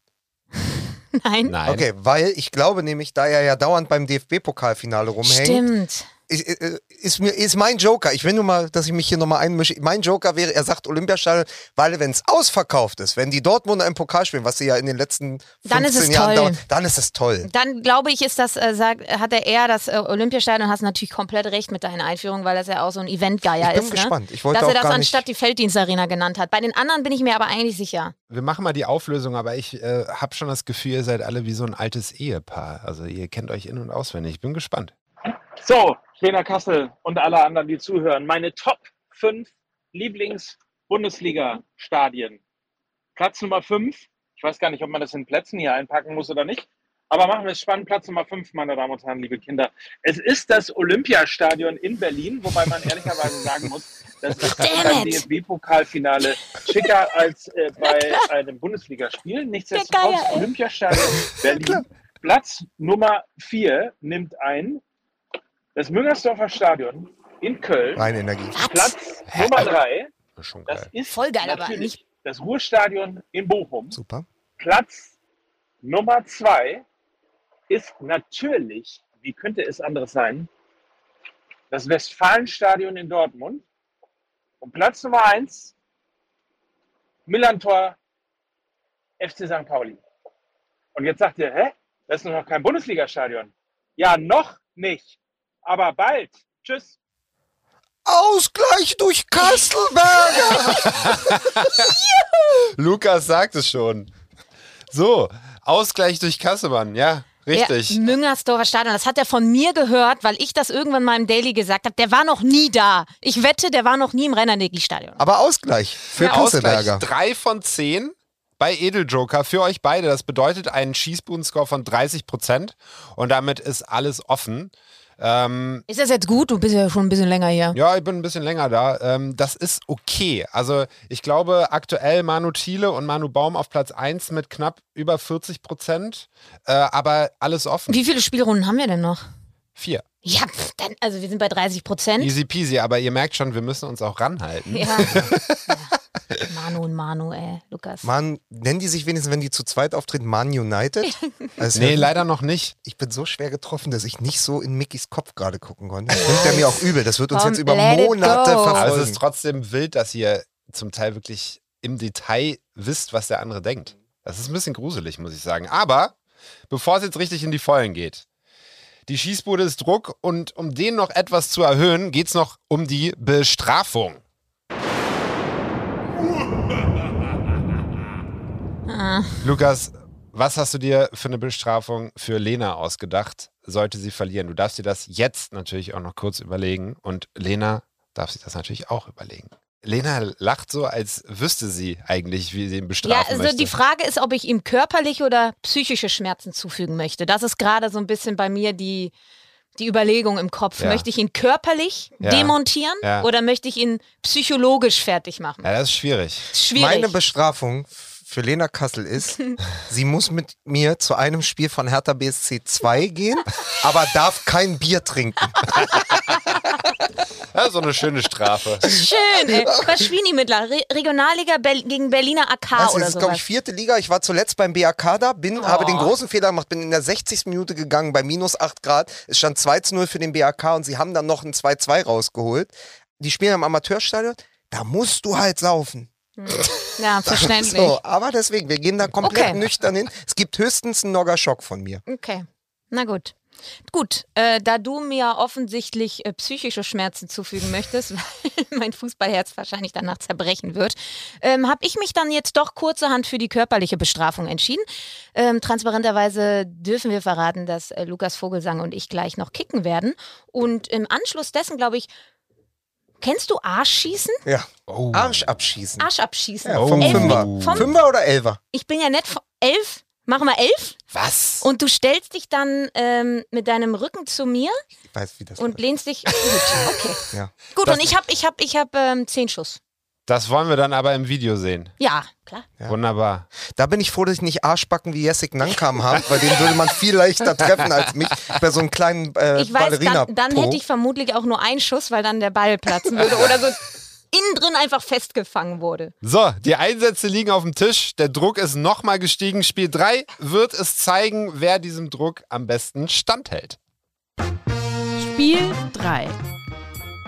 Nein. Nein. Okay, weil ich glaube nämlich, da er ja dauernd beim DFB-Pokalfinale rumhängt, Stimmt. Ist, ist, mir, ist mein Joker. Ich will nur mal, dass ich mich hier nochmal einmische. Mein Joker wäre, er sagt Olympiastadion, weil wenn es ausverkauft ist, wenn die Dortmunder im Pokal spielen, was sie ja in den letzten 15 Dann ist es Jahren toll. dauern, dann ist es toll. Dann glaube ich, ist das, äh, sagt, hat er eher das äh, Olympiastadion, hast natürlich komplett recht mit deiner Einführung, weil das ja auch so ein Eventgeier Ich bin ist. gespannt. Ne? Ich wollte Dass er auch das gar nicht- anstatt die Felddienstarena genannt hat. Bei den anderen bin ich mir aber eigentlich sicher. Wir machen mal die Auflösung, aber ich äh, habe schon das Gefühl, ihr seid alle wie so ein altes Ehepaar. Also ihr kennt euch in- und auswendig. Ich bin gespannt. So, Lena Kassel und alle anderen, die zuhören. Meine Top 5 Lieblings-Bundesliga-Stadien. Platz Nummer 5. Ich weiß gar nicht, ob man das in Plätzen hier einpacken muss oder nicht. Aber machen wir es spannend. Platz Nummer 5, meine Damen und Herren, liebe Kinder. Es ist das Olympiastadion in Berlin, wobei man ehrlicherweise sagen muss, das ist beim it. DFB-Pokalfinale schicker als äh, bei einem Bundesligaspiel. Nichtsdestotrotz. Olympiastadion Berlin. Platz Nummer 4 nimmt ein das Müngersdorfer Stadion in Köln. Reine Energie. Platz Nummer 3, Schon das geil. ist Voll geil, aber natürlich nicht- das Ruhrstadion in Bochum. Super. Platz Nummer 2 ist natürlich, wie könnte es anderes sein, das Westfalenstadion in Dortmund. Und Platz Nummer 1, Millantor, FC St. Pauli. Und jetzt sagt ihr, hä? Das ist noch kein Bundesligastadion. Ja, noch nicht. Aber bald. Tschüss. Ausgleich durch Kastelberger! Lukas sagt es schon. So, Ausgleich durch Kassemann, ja, richtig. Ja, Müngersdorfer Stadion, das hat er von mir gehört, weil ich das irgendwann mal im Daily gesagt habe. Der war noch nie da. Ich wette, der war noch nie im Rennernegi-Stadion. Aber Ausgleich für Kastelberger. Ausgleich. Drei von zehn bei Edeljoker für euch beide. Das bedeutet einen Schießbuden-Score von 30 Prozent und damit ist alles offen. Ähm, Ist das jetzt gut? Du bist ja schon ein bisschen länger hier. ja, ich bin ein bisschen länger da. Ähm, das ist okay. Also ich glaube aktuell Manu Thiele und Manu Baum auf Platz 1 mit knapp über 40 Prozent. Äh, aber alles offen. Wie viele Spielrunden haben wir denn noch? Vier. Ja, dann, also wir sind bei 30 Prozent. Easy peasy, aber ihr merkt schon, wir müssen uns auch ranhalten. Ja. ja. Manu und Manu, ey, Lukas. Man, nennen die sich wenigstens, wenn die zu zweit auftreten, Man United? Also, Nee, leider noch nicht. Ich bin so schwer getroffen, dass ich nicht so in Mickys Kopf gerade gucken konnte. Das nimmt er mir auch übel. Das wird uns Komm, jetzt über Monate go. Aber es verfolgen. ist trotzdem wild, dass ihr zum Teil wirklich im Detail wisst, was der andere denkt. Das ist ein bisschen gruselig, muss ich sagen. Aber bevor es jetzt richtig in die Vollen geht, die Schießbude ist Druck und um den noch etwas zu erhöhen, geht es noch um die Bestrafung. Lukas, was hast du dir für eine Bestrafung für Lena ausgedacht, sollte sie verlieren? Du darfst dir das jetzt natürlich auch noch kurz überlegen und Lena darf sich das natürlich auch überlegen. Lena lacht so, als wüsste sie eigentlich, wie sie ihn Ja, bestrafen also möchte. die Frage ist, ob ich ihm körperliche oder psychische Schmerzen zufügen möchte. Das ist gerade so ein bisschen bei mir die, die Überlegung im Kopf. Ja. Möchte ich ihn körperlich Ja. demontieren Ja. oder möchte ich ihn psychologisch fertig machen? ja, das ist schwierig. Schwierig. Meine Bestrafung für Lena Kassel ist, sie muss mit mir zu einem Spiel von Hertha BSC 2 gehen, aber darf kein Bier trinken. Ja, so eine schöne Strafe. Schön, ey. Was Schwini-Mittler? Re Regionalliga Ber gegen Berliner AK Das oder ist, so. glaube ich, vierte Liga. Ich war zuletzt beim BAK da, bin, habe den großen Fehler gemacht, bin in der 60. Minute gegangen bei minus 8 Grad. Es stand 2 zu 0 für den BAK und sie haben dann noch ein 2-2 rausgeholt. Die spielen am Amateurstadion. Da musst du halt saufen. Ja, verständlich. So, aber deswegen, wir gehen da komplett Okay. nüchtern hin. Es gibt höchstens einen Nogger Schock von mir. Okay, na gut. Gut, äh, da du mir offensichtlich äh, psychische Schmerzen zufügen möchtest, weil mein Fußballherz wahrscheinlich danach zerbrechen wird, ähm, habe ich mich dann jetzt doch kurzerhand für die körperliche Bestrafung entschieden. Ähm, transparenterweise dürfen wir verraten, dass äh, Lukas Vogelsang und ich gleich noch kicken werden. Und im Anschluss dessen, glaube ich, kennst du Arschschießen? Ja. Oh. Arsch abschießen. Arsch abschießen. Ja, vom Oh. Fünfer. Vom- Fünfer oder Elfer? Ich bin ja nett von elf. Machen wir elf? Was? Und du stellst dich dann ähm, mit deinem Rücken zu mir Ich weiß, wie das und lehnst dich. Gut, okay. Ja. Gut, Das- und ich habe ich hab, ich hab, ähm, zehn Schuss. Das wollen wir dann aber im Video sehen. Ja, klar. Ja. Wunderbar. Da bin ich froh, dass ich nicht Arschbacken wie Jessic Nankam habe, weil den würde man viel leichter treffen als mich bei so einem kleinen äh, Ich weiß, ballerina dann, dann hätte ich vermutlich auch nur einen Schuss, weil dann der Ball platzen würde oder so innen drin einfach festgefangen wurde. So, die Einsätze liegen auf dem Tisch. Der Druck ist nochmal gestiegen. Spiel 3 wird es zeigen, wer diesem Druck am besten standhält. Spiel 3.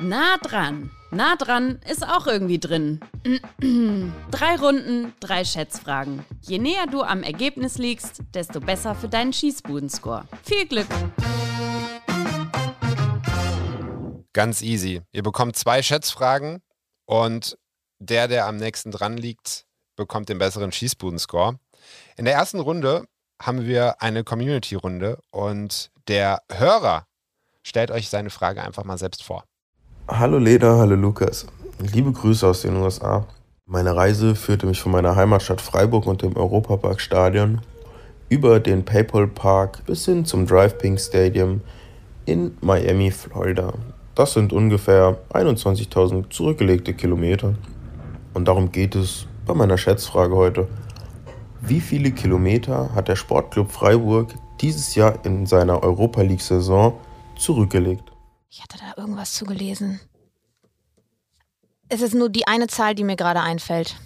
Nah dran. Nah dran ist auch irgendwie drin. drei Runden, drei Schätzfragen. Je näher du am Ergebnis liegst, desto besser für deinen Schießbudenscore. Viel Glück! Ganz easy. Ihr bekommt zwei Schätzfragen und der, der am nächsten dran liegt, bekommt den besseren Schießbudenscore. In der ersten Runde haben wir eine Community-Runde und der Hörer stellt euch seine Frage einfach mal selbst vor. Hallo Leda, hallo Lukas. Liebe Grüße aus den USA. Meine Reise führte mich von meiner Heimatstadt Freiburg und dem Europapark Stadion über den PayPal Park bis hin zum Drive Pink Stadium in Miami, Florida. Das sind ungefähr 21.000 zurückgelegte Kilometer. Und darum geht es bei meiner Schätzfrage heute. Wie viele Kilometer hat der Sportclub Freiburg dieses Jahr in seiner Europa League-Saison zurückgelegt? Ich hatte da irgendwas zugelesen. Es ist nur die eine Zahl, die mir gerade einfällt.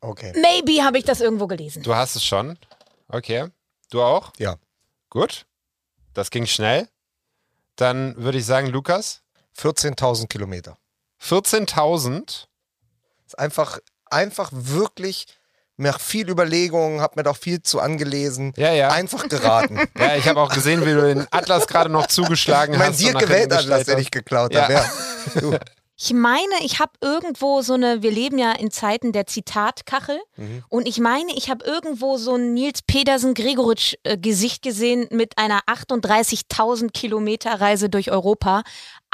Okay. Maybe habe ich das irgendwo gelesen. Du hast es schon. Okay. Du auch? Ja. Gut. Das ging schnell. Dann würde ich sagen, Lukas, 14.000 Kilometer. 14.000 Ist einfach, einfach wirklich nach viel Überlegung, hab mir doch viel zu angelesen. Ja, ja. Einfach geraten. Ja, ich habe auch gesehen, wie du den Atlas gerade noch zugeschlagen mein hast. und dir gewählt Atlas, den hast. ich geklaut Ja. habe. Ja. Ich meine, ich habe irgendwo so eine, wir leben ja in Zeiten der Zitatkachel Mhm. und ich meine, ich habe irgendwo so ein Nils Pedersen Gregoritsch äh, Gesicht gesehen mit einer 38.000 Kilometer Reise durch Europa.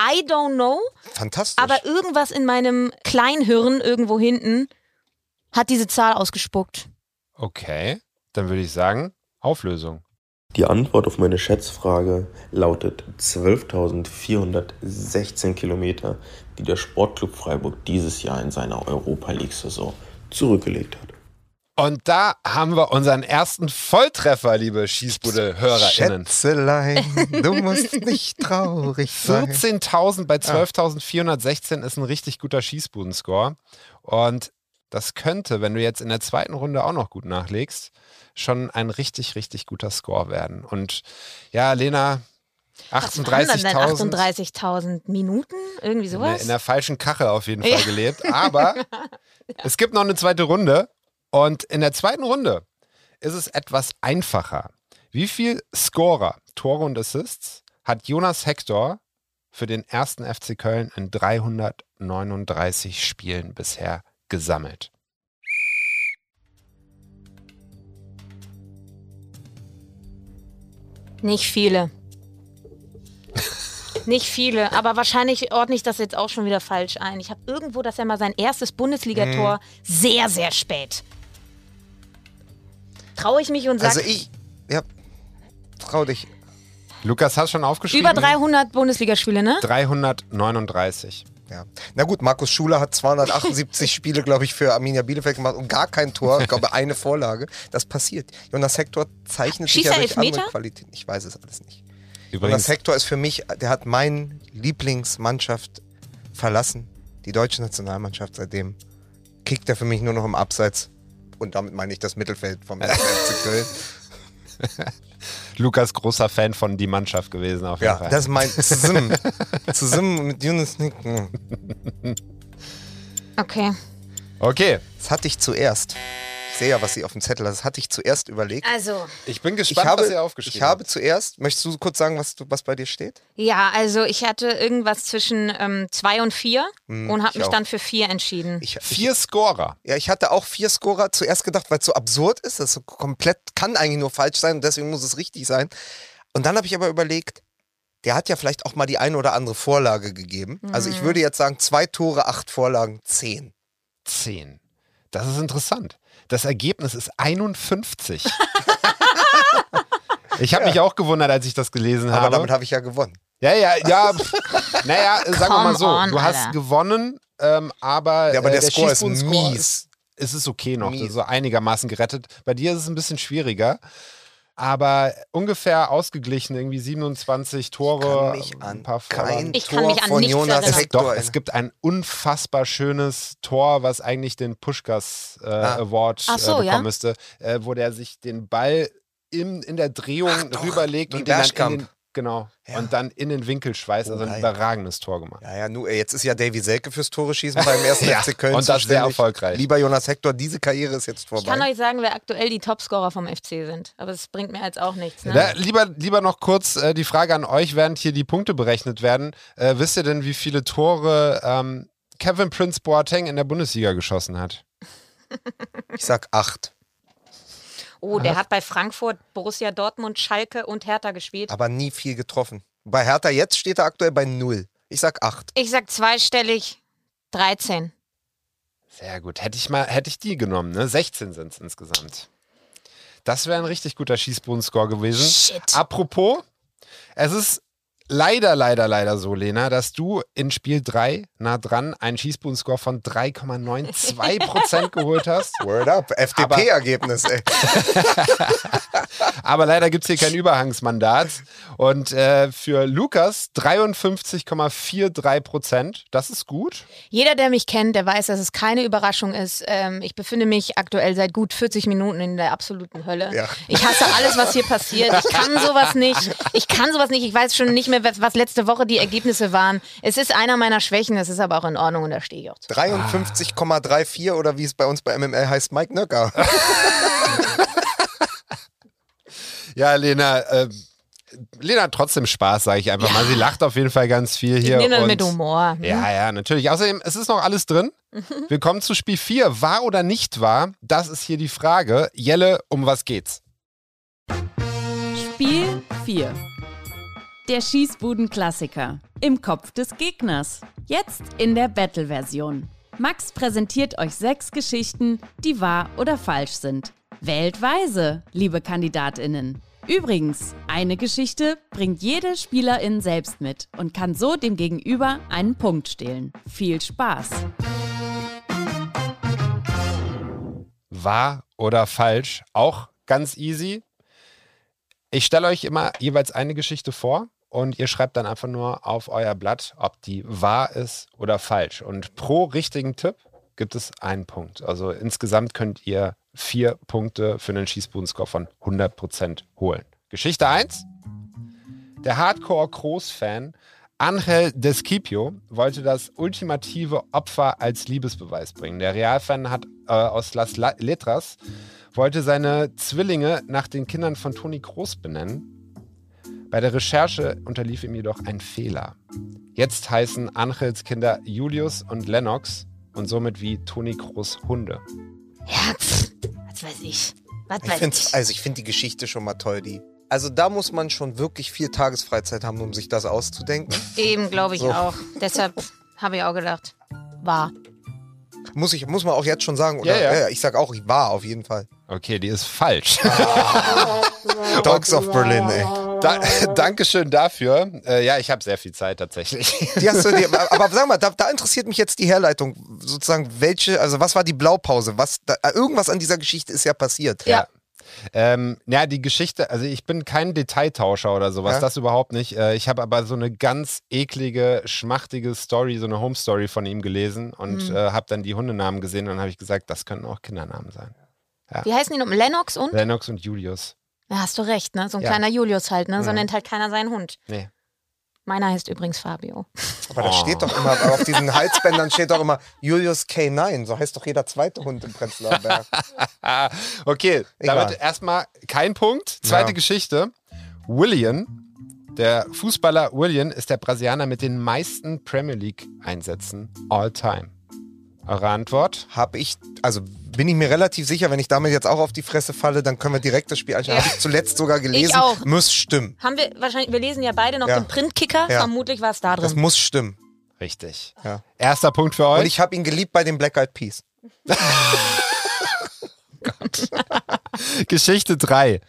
I don't know, Fantastisch. aber irgendwas in meinem Kleinhirn irgendwo hinten hat diese Zahl ausgespuckt. Okay, dann würde ich sagen, Auflösung. Die Antwort auf meine Schätzfrage lautet 12.416 Kilometer, die der Sportclub Freiburg dieses Jahr in seiner Europa League-Saison zurückgelegt hat. Und da haben wir unseren ersten Volltreffer, liebe Schießbude-HörerInnen. Schätzelein, du musst nicht traurig sein. 14.000 bei 12.416 ist ein richtig guter Schießbudenscore. Und das könnte, wenn du jetzt in der zweiten Runde auch noch gut nachlegst, schon ein richtig, richtig guter Score werden. Und ja, Lena, Was waren das denn? 38.000 38.000 Minuten? Irgendwie in der, sowas? in der falschen Kache auf jeden Fall Ja. gelebt. Aber es gibt noch eine zweite Runde. Und in der zweiten Runde ist es etwas einfacher. Wie viel Scorer, Tore und Assists hat Jonas Hector für den ersten FC Köln in 339 Spielen bisher gesammelt? Nicht viele. Nicht viele, aber wahrscheinlich ordne ich das jetzt auch schon wieder falsch ein. Ich habe irgendwo, dass er mal sein erstes Bundesligator Mhm. sehr, sehr spät. Traue ich mich und sage, Also ich, ja, trau dich. Lukas hat schon aufgeschrieben. über 300 Bundesligaspiele, ne? 339. Ja. Na gut, Markus Schuler hat 278 Spiele, glaube ich, für Arminia Bielefeld gemacht und gar kein Tor, ich glaube eine Vorlage. Das passiert. Jonas Hector zeichnet Schießt sich ja durch andere? Qualitäten. Ich weiß es alles nicht. Übrigens, Jonas Hector ist für mich, der hat meine Lieblingsmannschaft verlassen. Die deutsche Nationalmannschaft. Seitdem kickt er für mich nur noch im Abseits. Und damit meine ich das Mittelfeld vom FC Köln. Lukas großer Fan von die Mannschaft gewesen auf jeden Ja, Fall. das ist mein Zusammen. Zusammen mit Yunus Nicken. Okay. okay, Das hatte ich zuerst. Ich sehe ja, was sie auf dem Zettel hat. Das hatte ich zuerst überlegt. Also, ich bin Ich gespannt, habe, was ihr aufgeschrieben ich habe zuerst, möchtest du kurz sagen, was, du, was bei dir steht? ja, also ich hatte irgendwas zwischen ähm, zwei und vier Hm, und habe ich mich auch. dann für vier entschieden. Ich, habt. Vier Scorer. Ja, ich hatte auch vier Scorer zuerst gedacht, weil es so absurd ist. Das so komplett kann eigentlich nur falsch sein und deswegen muss es richtig sein. Und dann habe ich aber überlegt, der hat ja vielleicht auch mal die eine oder andere Vorlage gegeben. Also ich würde jetzt sagen, zwei Tore, acht Vorlagen, zehn. Zehn. Das ist interessant. Das Ergebnis ist 51. ich habe mich auch gewundert, als ich das gelesen Aber habe. damit habe ich ja gewonnen. ja, ja, ja. naja, sagen wir mal Come so. on, du hast Alter. gewonnen, ähm, aber, Ja, aber äh, der Score ist mies. Ist, es ist okay noch, Mies. so einigermaßen gerettet. Bei dir ist es ein bisschen schwieriger. Aber ungefähr ausgeglichen, irgendwie 27 Tore, kann mich an ein paar kein. Ich kann Tor mich an von nichts Jonas erinnern. Hector Doch, es gibt ein unfassbar schönes Tor, was eigentlich den Pushkas äh, Ah. Award Ach so, äh, bekommen ja? müsste, äh, wo der sich den Ball im, in der Drehung Ach doch, rüberlegt und den dann in den, genau, Ja. und dann in den Winkel schweißt. Oh, Also ein geil. überragendes Tor gemacht. Ja, ja, nur, jetzt ist ja Davy Selke fürs Tore schießen beim ersten Ja, FC Köln und das sehr erfolgreich. Lieber Jonas Hector, diese Karriere ist jetzt Ich kann vorbei. euch sagen, wer aktuell die Topscorer vom FC sind. Aber es bringt mir jetzt auch nichts. Ne? Da, lieber, lieber noch kurz äh, die Frage an euch, während hier die Punkte berechnet werden. Äh, wisst ihr denn, wie viele Tore ähm, Kevin Prince Boateng in der Bundesliga geschossen hat? Ich sag acht. Oh, der hat bei Frankfurt, Borussia Dortmund, Schalke und Hertha gespielt. aber nie viel getroffen. Bei Hertha jetzt steht er aktuell bei null. Ich sag acht. Ich sag zweistellig 13. Sehr gut. Hätte ich mal, hätte ich die genommen, ne? 16 sind es insgesamt. Das wäre ein richtig guter Schießbodenscore gewesen. Shit. Apropos, es ist leider, leider, leider so, Lena, dass du in Spiel 3 nah dran einen Schießbodenscore von 3,92% geholt hast. Word up. FDP-Ergebnis, ey. Aber leider gibt es hier kein Überhangsmandat. Und äh, für Lukas 53,43%. Das ist gut. Jeder, der mich kennt, der weiß, dass es keine Überraschung ist. Ähm, ich befinde mich aktuell seit gut 40 Minuten in der absoluten Hölle. Ja. Ich hasse alles, was hier passiert. Ich kann sowas nicht. Ich kann sowas nicht. Ich weiß schon nicht mehr, mehr, was, was letzte Woche die Ergebnisse waren. Es ist einer meiner Schwächen, es ist aber auch in Ordnung und da stehe ich auch zu. 53,34 oder wie es bei uns bei MML heißt, Mike Nöcker. Ja, Lena, äh, Lena hat trotzdem Spaß, sage ich einfach mal. Sie lacht auf jeden Fall ganz viel hier. Das und- mit Humor. hm? Ja, ja, natürlich. Außerdem, es ist noch alles drin. Wir kommen zu Spiel 4. Wahr oder nicht wahr? Das ist hier die Frage. Jelle, um was geht's? Spiel 4. Der Schießbuden-Klassiker. Im Kopf des Gegners. Jetzt in der Battle-Version. Max präsentiert euch sechs Geschichten, die wahr oder falsch sind. Wählt weise, liebe KandidatInnen. Übrigens, eine Geschichte bringt jede Spielerin selbst mit und kann so dem Gegenüber einen Punkt stehlen. Viel Spaß! Wahr oder falsch? Auch ganz easy. Ich stelle euch immer jeweils eine Geschichte vor und ihr schreibt dann einfach nur auf euer Blatt, ob die wahr ist oder falsch. Und pro richtigen Tipp gibt es einen Punkt. Also insgesamt könnt ihr vier Punkte für einen Schießbudenscore von 100% holen. Geschichte 1. Der Hardcore-Kroos-Fan Angel Descipio wollte das ultimative Opfer als Liebesbeweis bringen. Der Realfan hat äh, aus Las La- Letras wollte seine Zwillinge nach den Kindern von Toni Kroos benennen. Bei der Recherche unterlief ihm jedoch ein Fehler. Jetzt heißen Angels Kinder Julius und Lennox und somit wie Toni Kroos Hunde. Ja, pff, was weiß ich. Was Ich weiß find's, ich. also ich finde die Geschichte schon mal toll, die. Also da muss man schon wirklich viel Tagesfreizeit haben, um sich das auszudenken. Eben, glaube ich So. auch. Deshalb habe ich auch gedacht. War. Muss ich, muss man auch jetzt schon sagen, oder? Ja, ja. ich sag auch, ich war auf jeden Fall. Okay, die ist falsch. Dogs of Berlin, ey. Da, Dankeschön dafür. Äh, ja, ich habe sehr viel Zeit tatsächlich. Die hast du dir, aber sag mal, da, da interessiert mich jetzt die Herleitung. Sozusagen, welche, also was war die Blaupause? Was, da, irgendwas an dieser Geschichte ist ja passiert. Ja. Ähm, ja, die Geschichte, also ich bin kein Detailtauscher oder sowas, Ja. das überhaupt nicht. Äh, ich habe aber so eine ganz eklige, schmachtige Story, so eine Home Story von ihm gelesen und Mhm. äh, habe dann die Hundenamen gesehen und dann habe ich gesagt, das könnten auch Kindernamen sein. Wie heißen die noch? Lennox und? Lennox und Julius. Ja, hast du recht, ne? So ein Ja. kleiner Julius halt, ne? So Ja. nennt halt keiner seinen Hund. Nee. Meiner heißt übrigens Fabio. Aber da Oh. steht doch immer, auf diesen Halsbändern steht doch immer Julius K9. So heißt doch jeder zweite Hund im Prenzlauer Berg. Okay, Egal. damit erstmal kein Punkt. Zweite Ja. Geschichte. William, der Fußballer William, ist der Brasilianer mit den meisten Premier League-Einsätzen all time. Eure Antwort? Habe ich, also bin ich mir relativ sicher, wenn ich damit jetzt auch auf die Fresse falle, dann können wir direkt das Spiel anschauen. Ja. Habe ich zuletzt sogar gelesen. auch. Muss stimmen. Haben wir wahrscheinlich, wir lesen ja beide noch Ja. den Printkicker. Ja. Vermutlich war es da Das drin. muss stimmen. Richtig. Ja. Erster Punkt für euch. Und ich habe ihn geliebt bei den Black Eyed Peas. Geschichte 3.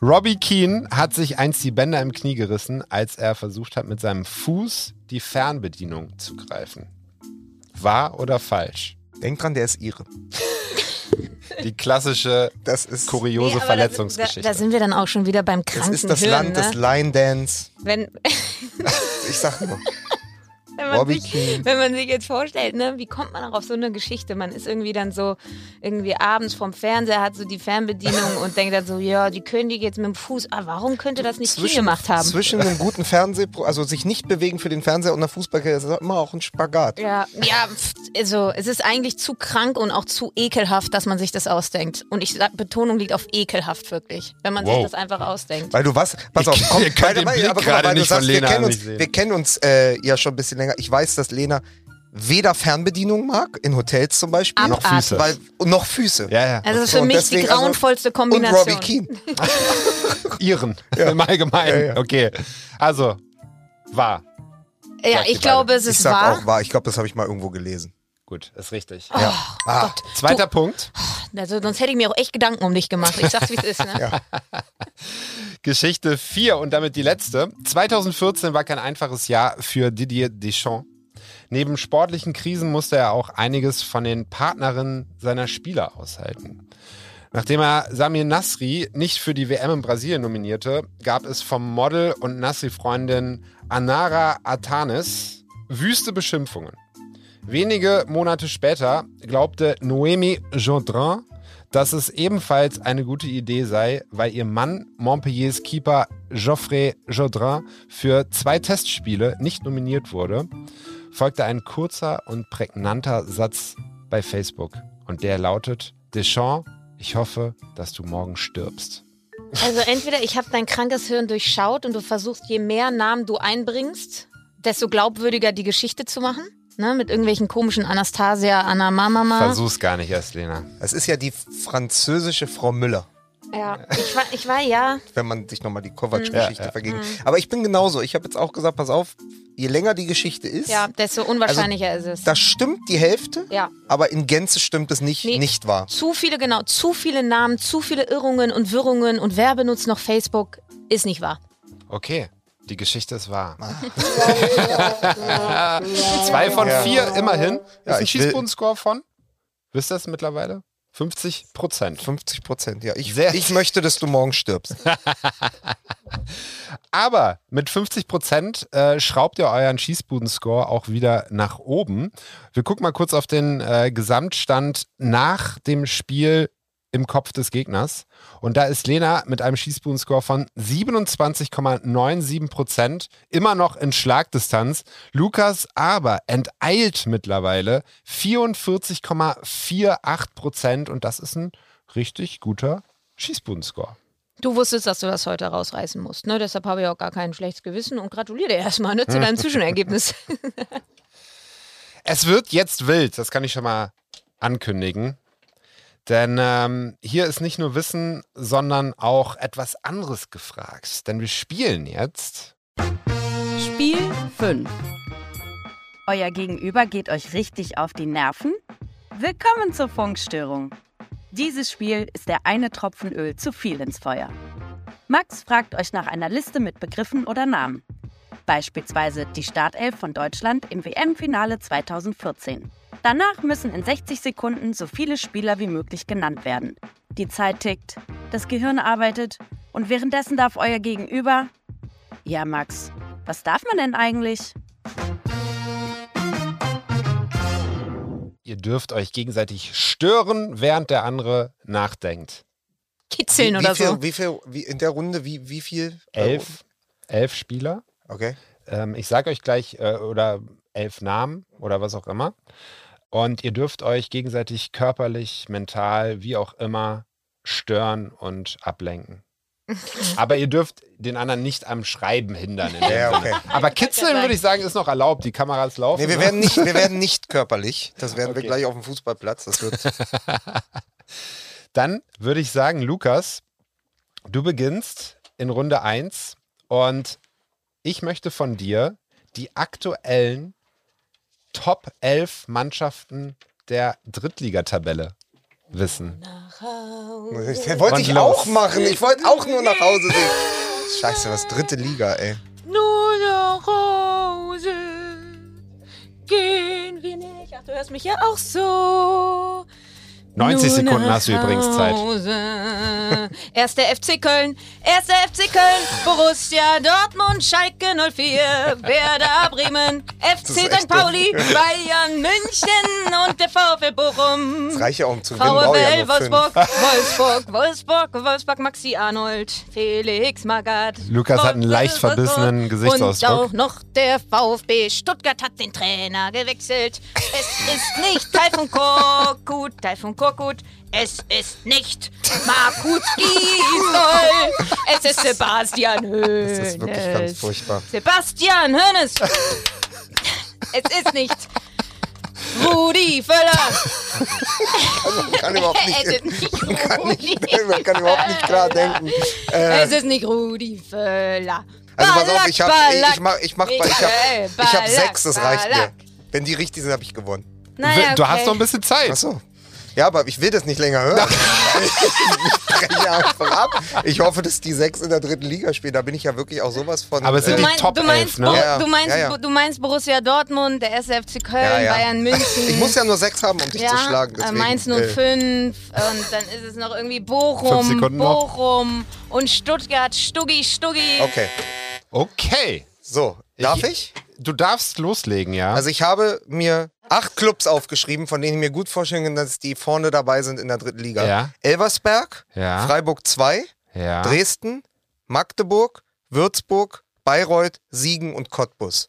Robbie Keane hat sich einst die Bänder im Knie gerissen, als er versucht hat, mit seinem Fuß die Fernbedienung zu greifen. Wahr oder falsch? Denk dran, der ist ihre. Die klassische, Das ist, kuriose Nee, Verletzungsgeschichte. Da, da sind wir dann auch schon wieder beim das kranken ist das Hirn, Land ne? des Line Dance. Wenn, Ich sag nur. Wenn, man sich, wenn man sich jetzt vorstellt, ne, wie kommt man auch auf so eine Geschichte? Man ist irgendwie dann so irgendwie abends vom Fernseher, hat so die Fernbedienung und denkt dann so, ja, die können die jetzt mit dem Fuß, ah, warum könnte das nicht Keane gemacht haben? Zwischen einem guten Fernseh, also sich nicht bewegen für den Fernseher und einer Fußballkarriere, ist immer auch ein Spagat. Ja, ja, also es ist eigentlich zu krank und auch zu ekelhaft, dass man sich das ausdenkt. Und ich sag, Betonung liegt auf ekelhaft wirklich, wenn man Wow. sich das einfach ausdenkt. Weil du was, pass auf, komm, ihr könnt weil- den Blick gerade nicht von sagst, wir Lena kennen uns, wir kennen uns äh, ja schon ein bisschen länger. Ich weiß, dass Lena weder Fernbedienung mag, in Hotels zum Beispiel, Abartig. Noch Füße. weil, und noch Füße. ja, ja. Also das ist So, für und mich deswegen, die also- grauenvollste Und Kombination. Robbie Keane. Ihren im Allgemeinen. Ja, ja. Okay. Also, wahr. Ja, ich glaube, es Ich ist sag wahr. auch wahr. Ich glaube, das habe ich mal irgendwo gelesen. Gut, ist richtig. Ja. Ah, Zweiter Punkt. Also, sonst hätte ich mir auch echt Gedanken um dich gemacht. Ich sag's, wie es ist. Ne? Geschichte 4 und damit die letzte. 2014 war kein einfaches Jahr für Didier Deschamps. Neben sportlichen Krisen musste er auch einiges von den Partnerinnen seiner Spieler aushalten. Nachdem er Samir Nasri nicht für die WM in Brasilien nominierte, gab es vom Model und Nasri-Freundin Anara Atanes wüste Beschimpfungen. Wenige Monate später glaubte Noemi Jourdain, dass es ebenfalls eine gute Idee sei, weil ihr Mann Montpelliers Keeper Geoffrey Jodrin für zwei Testspiele nicht nominiert wurde, folgte ein kurzer und prägnanter Satz bei Facebook. Und der lautet, Deschamps, ich hoffe, dass du morgen stirbst. Also entweder ich habe dein krankes Hirn durchschaut und du versuchst, je mehr Namen du einbringst, desto glaubwürdiger die Geschichte zu machen. Ne, mit irgendwelchen komischen Anastasia, Anna Mamama. Versuch's gar nicht erst, Lena. Es ist ja die französische Frau Müller, Ja, ich war, ich war ja. wenn man sich nochmal die Kovac-Geschichte Ja, ja. vergegen. Aber ich bin genauso. Ich habe jetzt auch gesagt, pass auf, je länger die Geschichte ist, Ja, desto unwahrscheinlicher ist es. da stimmt die Hälfte, Ja. aber in Gänze stimmt es nicht, Nee. nicht wahr. Zu viele, genau, zu viele Namen, zu viele Irrungen und Wirrungen und wer benutzt noch Facebook, ist nicht wahr. Okay, die Geschichte ist wahr. Zwei von vier immerhin. Ja, ist ein Schießbodenscore von? Wisst ihr das mittlerweile? 50 Prozent. 50 Prozent, ja. Ich, Sehr- ich möchte, dass du morgen stirbst. Aber mit 50 Prozent äh, schraubt ihr euren Schießbudenscore auch wieder nach oben. Wir gucken mal kurz auf den äh, Gesamtstand nach dem Spiel im Kopf des Gegners. Und da ist Lena mit einem Schießbudenscore von 27,97 Prozent immer noch in Schlagdistanz. Lukas aber enteilt mittlerweile 44,48 Prozent. Und das ist ein richtig guter Schießbudenscore. Du wusstest, dass du das heute rausreißen musst, ne? Deshalb habe ich auch gar kein schlechtes Gewissen und gratuliere dir erstmal ne, zu deinem Zwischenergebnis. Es wird jetzt wild, das kann ich schon mal ankündigen. Denn ähm, hier ist nicht nur Wissen, sondern auch etwas anderes gefragt. Denn wir spielen jetzt. Spiel 5. Euer Gegenüber geht euch richtig auf die Nerven? Willkommen zur Funkstörung. Dieses Spiel ist der eine Tropfen Öl zu viel ins Feuer. Max fragt euch nach einer Liste mit Begriffen oder Namen. Beispielsweise die Startelf von Deutschland im WM-Finale 2014. Danach müssen in 60 Sekunden so viele Spieler wie möglich genannt werden. Die Zeit tickt, das Gehirn arbeitet und währenddessen darf euer Gegenüber. Ja, Max, was darf man denn eigentlich? Ihr dürft euch gegenseitig stören, während der andere nachdenkt. Kitzeln wie, oder wie viel, so. Wie viel, wie, in der Runde, wie, wie viel? Elf, elf Spieler. Okay. Ähm, ich sage euch gleich, äh, oder elf Namen oder was auch immer. Und ihr dürft euch gegenseitig körperlich, mental, wie auch immer, stören und ablenken. Aber ihr dürft den anderen nicht am Schreiben hindern. Ja, okay. Aber kitzeln würde ich sagen, ist noch erlaubt. Die Kameras laufen. Nee, wir ne? werden nicht, wir werden nicht körperlich. Das werden wir Okay. gleich auf dem Fußballplatz. Das wird. Dann würde ich sagen, Lukas, du beginnst in Runde 1 und ich möchte von dir die aktuellen Top 11 Mannschaften der Drittligatabelle wissen. Wollte Und ich los. auch machen. Ich wollte auch nur nach Hause sehen. Scheiße, was dritte Liga, ey. Nur nach Hause gehen wir nicht. Ach, du hörst mich ja auch so. 90 Nur Sekunden hast du übrigens Zeit. Erster FC Köln, erster FC Köln, Borussia Dortmund, Schalke 04, Werder Bremen, FC St. Pauli, Bayern München und der VfL Bochum. Das reicht ja auch um zu VfL. Wolfsburg, Wolfsburg, Wolfsburg, Wolfsburg, Maxi Arnold, Felix Magath. Lukas hat einen leicht verbissenen Gesichtsausdruck. Und auch noch der VfB Stuttgart hat den Trainer gewechselt. Es ist nicht Taifun Korkut, Taifun Korkut. Es ist nicht Markus Gisdol. Es ist Sebastian Hönes. Das ist wirklich ganz furchtbar. Sebastian Hönes. es ist nicht Rudi Völler. Man kann überhaupt Es ist nicht, nicht man kann Rudi nicht, man kann überhaupt nicht klar denken. Äh, Es ist nicht Rudi Völler. also pass auf, ich hab, ich, ich mach, ich mach, ich hab, ich hab sechs, das reicht mir. Wenn die richtig sind, habe ich gewonnen. Naja, Du okay. hast noch ein bisschen Zeit. Ach so. Ja, aber ich will das nicht länger hören. ich breche einfach ab. Ich hoffe, dass die sechs in der dritten Liga spielen. Da bin ich ja wirklich auch sowas von. Aber es sind Du, die mein, Top du, meinst, 11, ne? Ja, du, meinst, Ja, ja. Du meinst Borussia Dortmund, der erste FC Köln, Ja, ja. Bayern München. ich muss ja nur sechs haben, um dich ja, zu schlagen. äh, Deswegen, Mainz äh, 05 und dann ist es noch irgendwie Fünf Bochum, Sekunden noch. Bochum und Stuttgart, Stuggi, Stuggi. Okay, Okay. so. Darf Ich- ich? Du darfst loslegen, ja? Also ich habe mir acht Clubs aufgeschrieben, von denen ich mir gut vorstellen kann, dass die vorne dabei sind in der dritten Liga. Ja. Elversberg, Ja. Freiburg 2, Ja. Dresden, Magdeburg, Würzburg, Bayreuth, Siegen und Cottbus.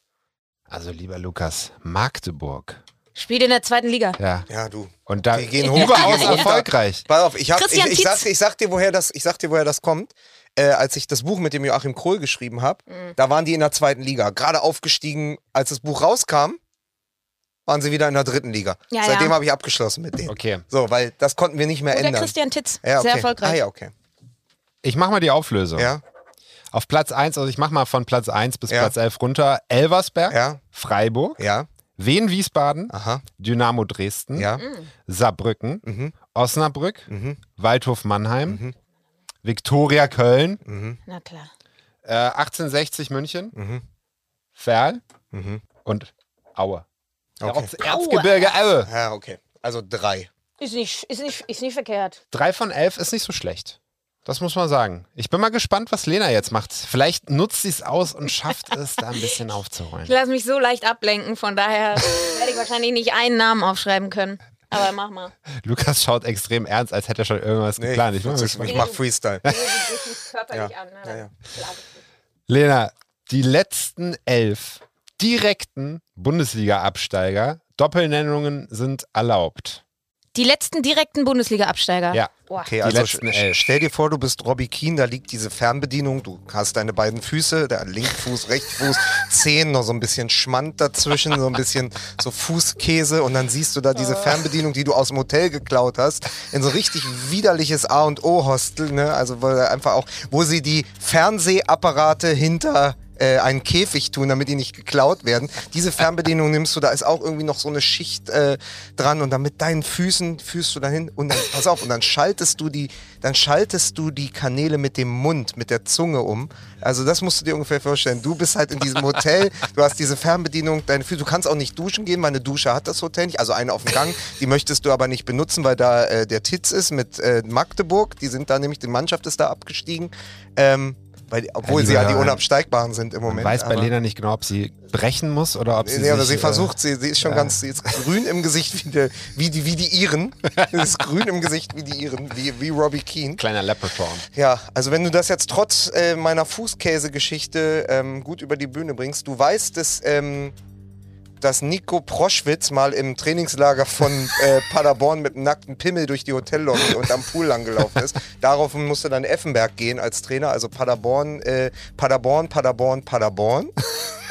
Also lieber Lukas, Magdeburg. Spielt in der zweiten Liga. Ja. Ja, du. Und da Die gehen hoch. überaus erfolgreich. Pass auf, ich, hab, ich, ich, sag, ich, sag dir, woher das, ich sag dir, woher das kommt. Äh, als ich das Buch mit dem Joachim Krohl geschrieben habe, Mhm. da waren die in der zweiten Liga. Gerade aufgestiegen, als das Buch rauskam, waren sie wieder in der dritten Liga. Ja, Seitdem ja. habe ich abgeschlossen mit denen. Okay. So, weil das konnten wir nicht mehr Oder ändern. Christian Titz. ja, okay. Sehr erfolgreich. Ah, ja, okay. Ich mach mal die Auflösung. Ja, Auf Platz 1, also ich mach mal von Platz 1 bis Ja. Platz 11 runter. Elversberg, ja, Freiburg, ja, Wien Wiesbaden, aha, Dynamo Dresden, ja, Saarbrücken, mhm, Osnabrück, mhm, Waldhof Mannheim, Mhm. Viktoria Köln, mhm, Na klar. äh, 1860 München, mhm, Ferl mhm. und Aue. Okay. Erz Erzgebirge Aue. Ja, okay. Also drei. Ist nicht, ist, nicht, ist nicht verkehrt. Drei von elf ist nicht so schlecht. Das muss man sagen. Ich bin mal gespannt, was Lena jetzt macht. Vielleicht nutzt sie es aus und schafft es, da ein bisschen aufzuholen. Ich lasse mich so leicht ablenken, von daher werde ich wahrscheinlich nicht einen Namen aufschreiben können. Aber mach mal. Lukas schaut extrem ernst, als hätte er schon irgendwas Nee, geplant. Ich ich, ich, gespannt. ich mach Freestyle. Ja, an. Ne? ja, ja. Lena, die letzten elf direkten Bundesliga-Absteiger, Doppelnennungen sind erlaubt. Die letzten direkten Bundesliga-Absteiger. Ja. Boah. Okay, Die also stell dir vor, du bist Robbie Keane, da liegt diese Fernbedienung, du hast deine beiden Füße, der Linkfuß, Rechtsfuß, Zehen, noch so ein bisschen Schmand dazwischen, so ein bisschen so Fußkäse und dann siehst du da diese Fernbedienung, die du aus dem Hotel geklaut hast, in so richtig widerliches A und O Hostel, ne? Also wo einfach auch, wo sie die Fernsehapparate hinter äh, einen Käfig tun, damit die nicht geklaut werden. Diese Fernbedienung nimmst du, da ist auch irgendwie noch so eine Schicht äh, dran und dann mit deinen Füßen führst du dahin und dann, pass auf, und dann schaltest du die, dann schaltest du die Kanäle mit dem Mund, mit der Zunge um. Also das musst du dir ungefähr vorstellen. Du bist halt in diesem Hotel, du hast diese Fernbedienung, deine Füße, du kannst auch nicht duschen gehen, weil eine Dusche hat das Hotel nicht, also eine auf dem Gang, die möchtest du aber nicht benutzen, weil da äh, der Titz ist mit äh, Magdeburg, die sind da nämlich, die Mannschaft ist da abgestiegen. Ähm, weil, obwohl Ja, sie ja die unabsteigbaren sind im Moment. weiß bei aber- Lena nicht genau, ob sie brechen muss oder ob sie. Nee, aber sich, sie äh, versucht, sie, sie ist schon ja. ganz, sie ist grün im Gesicht wie die, wie die, wie die Iren. sie ist grün im Gesicht wie die Iren, wie, wie Robbie Keane. Kleiner Leprechaun. Ja, also wenn du das jetzt trotz äh, meiner Fußkäse-Geschichte ähm, gut über die Bühne bringst, du weißt, dass, ähm, dass Nico Proschwitz mal im Trainingslager von äh, Paderborn mit einem nackten Pimmel durch die Hotellobby und am Pool langgelaufen ist. Daraufhin musste dann Effenberg gehen als Trainer, also Paderborn, äh, Paderborn, Paderborn, Paderborn.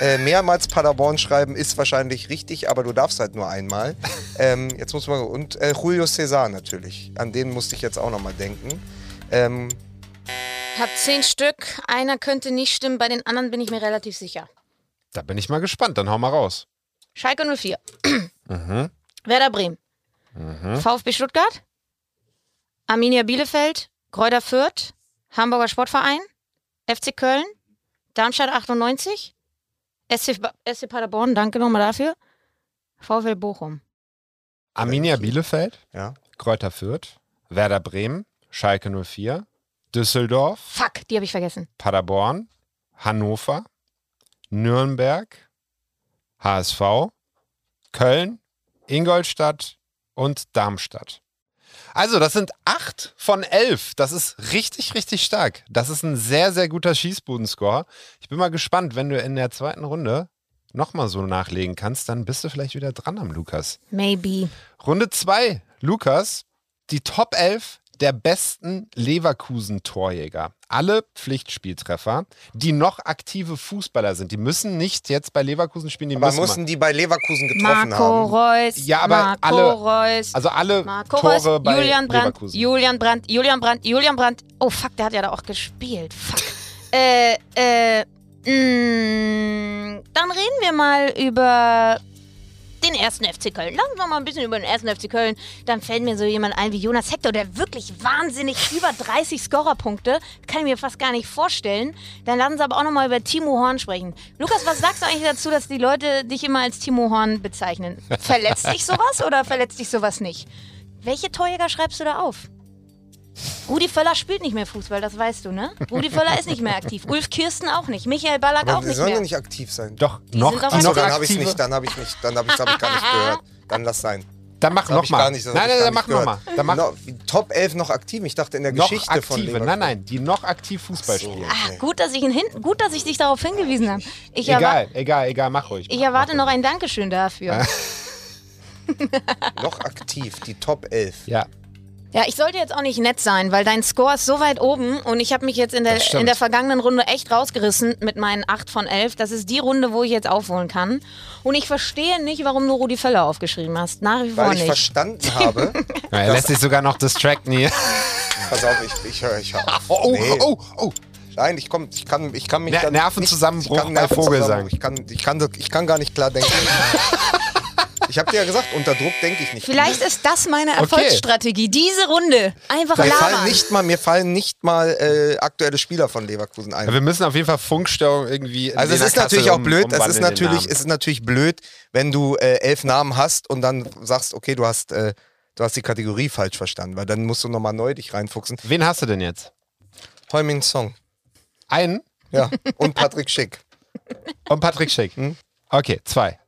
Äh, mehrmals Paderborn schreiben ist wahrscheinlich richtig, aber du darfst halt nur einmal. Ähm, jetzt muss man und äh, Julio Cesar natürlich. An den musste ich jetzt auch nochmal denken. Ähm, Hab zehn Stück. Einer könnte nicht stimmen, bei den anderen bin ich mir relativ sicher. Da bin ich mal gespannt, dann hau mal raus. Schalke 04. Mhm. Werder Bremen. Mhm. VfB Stuttgart. Arminia Bielefeld. Kräuter Fürth. Hamburger Sportverein. FC Köln. Darmstadt 98. SC, SC Paderborn, danke nochmal dafür. VfL Bochum. Arminia Bielefeld, ja. Kräuter Fürth, Werder Bremen, Schalke 04, Düsseldorf, Fuck, die habe ich vergessen. Paderborn, Hannover, Nürnberg, HSV, Köln, Ingolstadt und Darmstadt. Also, das sind acht von elf. Das ist richtig, richtig stark. Das ist ein sehr, sehr guter Schießbudenscore. Ich bin mal gespannt, wenn du in der zweiten Runde nochmal so nachlegen kannst, dann bist du vielleicht wieder dran am Lukas. Maybe. Runde 2, Lukas, die Top 11 der besten Leverkusen-Torjäger. Alle Pflichtspieltreffer, die noch aktive Fußballer sind. Die müssen nicht jetzt bei Leverkusen spielen, die Aber müssen mussten die bei Leverkusen getroffen Marco haben? Reus. Ja, aber Marco alle- Reus. Also alle Marco Tore Reus, bei Julian Brandt, Leverkusen. Julian Brandt, Julian Brandt, Julian Brandt. Oh fuck, der hat ja da auch gespielt. Fuck. äh, äh, mh, dann reden wir mal über den ersten FC Köln. Lassen wir mal ein bisschen über den ersten FC Köln. Dann fällt mir so jemand ein wie Jonas Hector, der wirklich wahnsinnig über 30 Scorerpunkte. Kann ich mir fast gar nicht vorstellen. Dann lassen Sie aber auch nochmal über Timo Horn sprechen. Lukas, was sagst du eigentlich dazu, dass die Leute dich immer als Timo Horn bezeichnen? Verletzt dich sowas oder verletzt dich sowas nicht? Welche Torjäger schreibst du da auf? Rudi Völler spielt nicht mehr Fußball, das weißt du, ne? Rudi Völler ist nicht mehr aktiv. Ulf Kirsten auch nicht. Michael Ballack Aber auch die nicht sollen mehr. ja nicht aktiv sein. Doch, Die noch, sind doch die aktiv. noch Achso, dann habe ich nicht, dann habe ich nicht, dann habe ich, hab ich gar nicht gehört. Dann lass sein. Dann mach nochmal. Nein, nein, dann mach nochmal. Dann mach No, Top 11 noch aktiv. Ich dachte in der noch Geschichte von aktive. Leverkusen. Nein, nein, die noch aktiv Fußball spielen. Ah, gut, dass ich ihn hin, gut, dass ich dich darauf hingewiesen habe. Egal, egal, egal, mach ruhig. ich erwarte noch ein Dankeschön dafür. Noch aktiv, die Top 11. Ja, Ja, ich sollte jetzt auch nicht nett sein, weil dein Score ist so weit oben und ich habe mich jetzt in der, in der vergangenen Runde echt rausgerissen mit meinen 8 von 11. Das ist die Runde, wo ich jetzt aufholen kann. Und ich verstehe nicht, warum du Rudi Völler aufgeschrieben hast. Nach wie vor Weil ich nicht. verstanden habe. Ja, er lässt sich sogar noch distracten hier. pass auf, ich, ich höre. Ich hör. Oh, Nee. oh, oh. Nein, ich, komm, ich, kann, ich kann mich. Ner- dann Nervenzusammenbruch nicht, ich kann bei Vogelsang. Ich kann, ich, kann, ich kann gar nicht klar denken. ich habe dir ja gesagt, unter Druck denke ich nicht. Vielleicht ist das meine Erfolgsstrategie. Diese Runde. Einfach mir fallen labern. nicht mal, mir fallen nicht mal äh, aktuelle Spieler von Leverkusen ein. Ja, wir müssen auf jeden Fall Funkstörung irgendwie. in Also es ist natürlich auch blöd, es ist natürlich, Namen. es ist natürlich blöd, wenn du äh, elf Namen hast und dann sagst, okay, du hast, äh, du hast die Kategorie falsch verstanden, weil dann musst du nochmal neu dich reinfuchsen. Wen hast du denn jetzt? Heumin Song. Einen Ja. Und Patrick Schick. und Patrick Schick. Hm? Okay, zwei.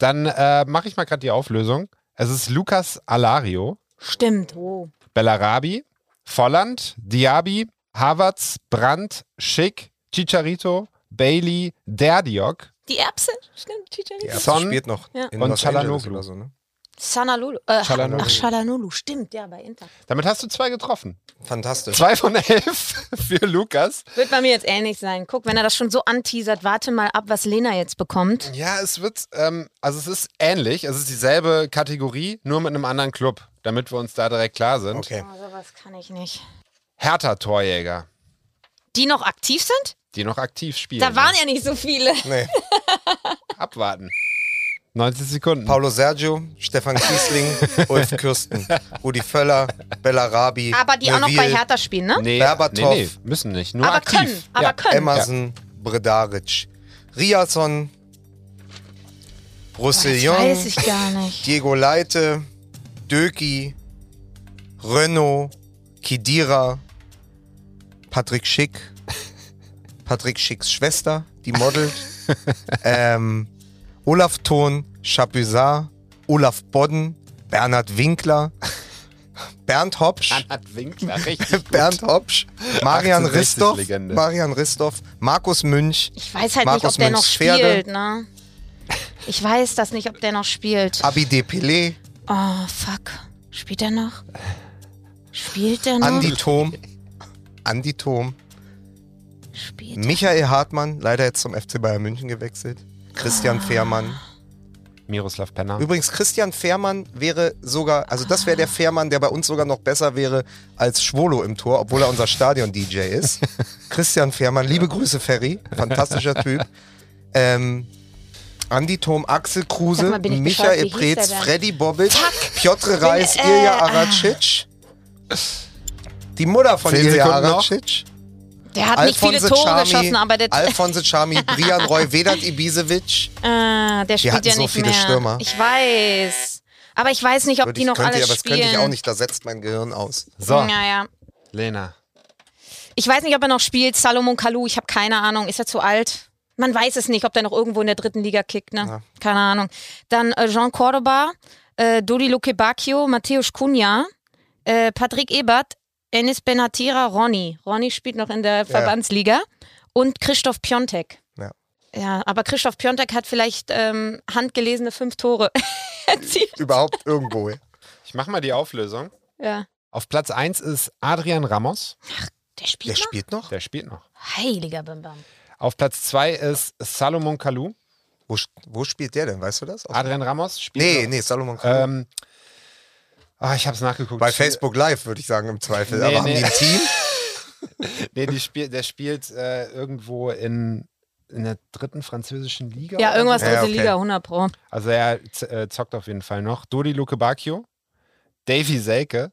Dann äh, mache ich mal gerade die Auflösung. Es ist Lukas Alario, Stimmt. Oh. Bellarabi, Volland, Diaby, Havertz, Brandt, Schick, Chicharito, Bailey, Derdiok, Die Erbse? Stimmt. Chicharito. Die Erbse Son spielt noch Ja. in und Los Angeles oder so, ne? Sanalulu. Äh, Çalhanoğlu. Ach, Shalanulu. Stimmt, ja, bei Inter. Damit hast du zwei getroffen. Fantastisch. Zwei von elf für Lukas. Wird bei mir jetzt ähnlich sein. Guck, wenn er das schon so anteasert, warte mal ab, was Lena jetzt bekommt. Ja, es wird, ähm, also es ist ähnlich. Es ist dieselbe Kategorie, nur mit einem anderen Club, damit wir uns da direkt klar sind. Okay. Oh, sowas kann ich nicht. Hertha-Torjäger, Die noch aktiv sind? die noch aktiv spielen. Da waren ja nicht so viele. Nee. Abwarten. 90 Sekunden. Paulo Sergio, Stefan Kiesling, Ulf Kürsten, Rudi Völler, Bellarabi, Aber die auch noch bei Neville, Hertha spielen, ne? Nee, Berbatov. nee, nee, müssen nicht. Nur aber aktiv. können, aber ja. können. Emerson, Bredaric, Riasson, Das Roussillon, weiß ich gar nicht. Diego Leite, Döki, Renault, Kidira, Patrick Schick, Patrick Schicks Schwester, die modelt, ähm, Olaf Thon, Chapuisat, Olaf Bodden, Bernhard Winkler, Bernd Hopsch, Bernhard Winkler, richtig. Bernd Hopsch, Marian 1860 Ristoff. Marian Ristoff, Markus Münch, Ich weiß halt Markus nicht, ob der noch Münchs Pferde. spielt, ne? Ich weiß das nicht, ob der noch spielt. Abide Pelé, Oh, fuck. Spielt er noch? Spielt er noch? Andi Thom, Andi Thom, Spielt er? Michael Hartmann, leider jetzt zum FC Bayern München gewechselt. Christian Ah. Fehrmann. Miroslav Penner. Übrigens, Christian Fehrmann wäre sogar, also das wäre der Fehrmann, der bei uns sogar noch besser wäre als Schwolo im Tor, obwohl er unser Stadion-DJ ist. Christian Fehrmann, liebe Grüße, Ferry, fantastischer Typ. Ähm, Andi Thom, Axel Kruse, mal, Michael Preetz? Freddy Bobic, Piotr Reis, äh, Ilja ah. Aracic. Die Mutter von Ilja. Aracic. Der hat nicht viele Alphonse Tore Chami, geschossen, aber der, Alphonse Chami, Brian Roy, Vedat Ibisevic. ah, der spielt hatten ja so nicht viele mehr. Stürmer. Ich weiß. Aber ich weiß nicht, ob die noch könnte, alle ich, aber das spielen. könnte ich auch nicht, da setzt mein Gehirn aus. So, Ja, ja. Lena. Ich weiß nicht, ob er noch spielt. Salomon Kalou, ich habe keine Ahnung. Ist er zu alt? Man weiß es nicht, ob der noch irgendwo in der dritten Liga kickt. Ne? Ja. Keine Ahnung. Dann äh, Jean Cordoba, äh, Dodi Luque Bacchio, Matthäus Cunha, äh, Patrick Ebert, Enis Benatira, Ronny. Ronny spielt noch in der Verbandsliga. Und Christoph Piontek. Ja. Ja, aber Christoph Piontek hat vielleicht ähm, handgelesene fünf Tore erzielt. Überhaupt irgendwo. Ich mach mal die Auflösung. Ja. Auf Platz 1 ist Adrian Ramos. Der spielt Der noch? spielt noch? Der spielt noch. Heiliger Bimbam. Auf Platz 2 ist Salomon Kalou. Wo, wo spielt der denn? Weißt du das? Aus- Adrian Ramos spielt nee, noch. nee, Salomon Kalou. Ähm, ah, ich hab's nachgeguckt. Bei Facebook Live, würde ich sagen, im Zweifel. Nee, Aber haben nee. die ein Team? Nee, die spiel, der spielt äh, irgendwo in, in der dritten französischen Liga. Ja, irgendwas so. Ja, dritte okay. Liga, 100 Pro. Also er äh, zockt auf jeden Fall noch. Dodi Luke Bacchio, Davy Selke,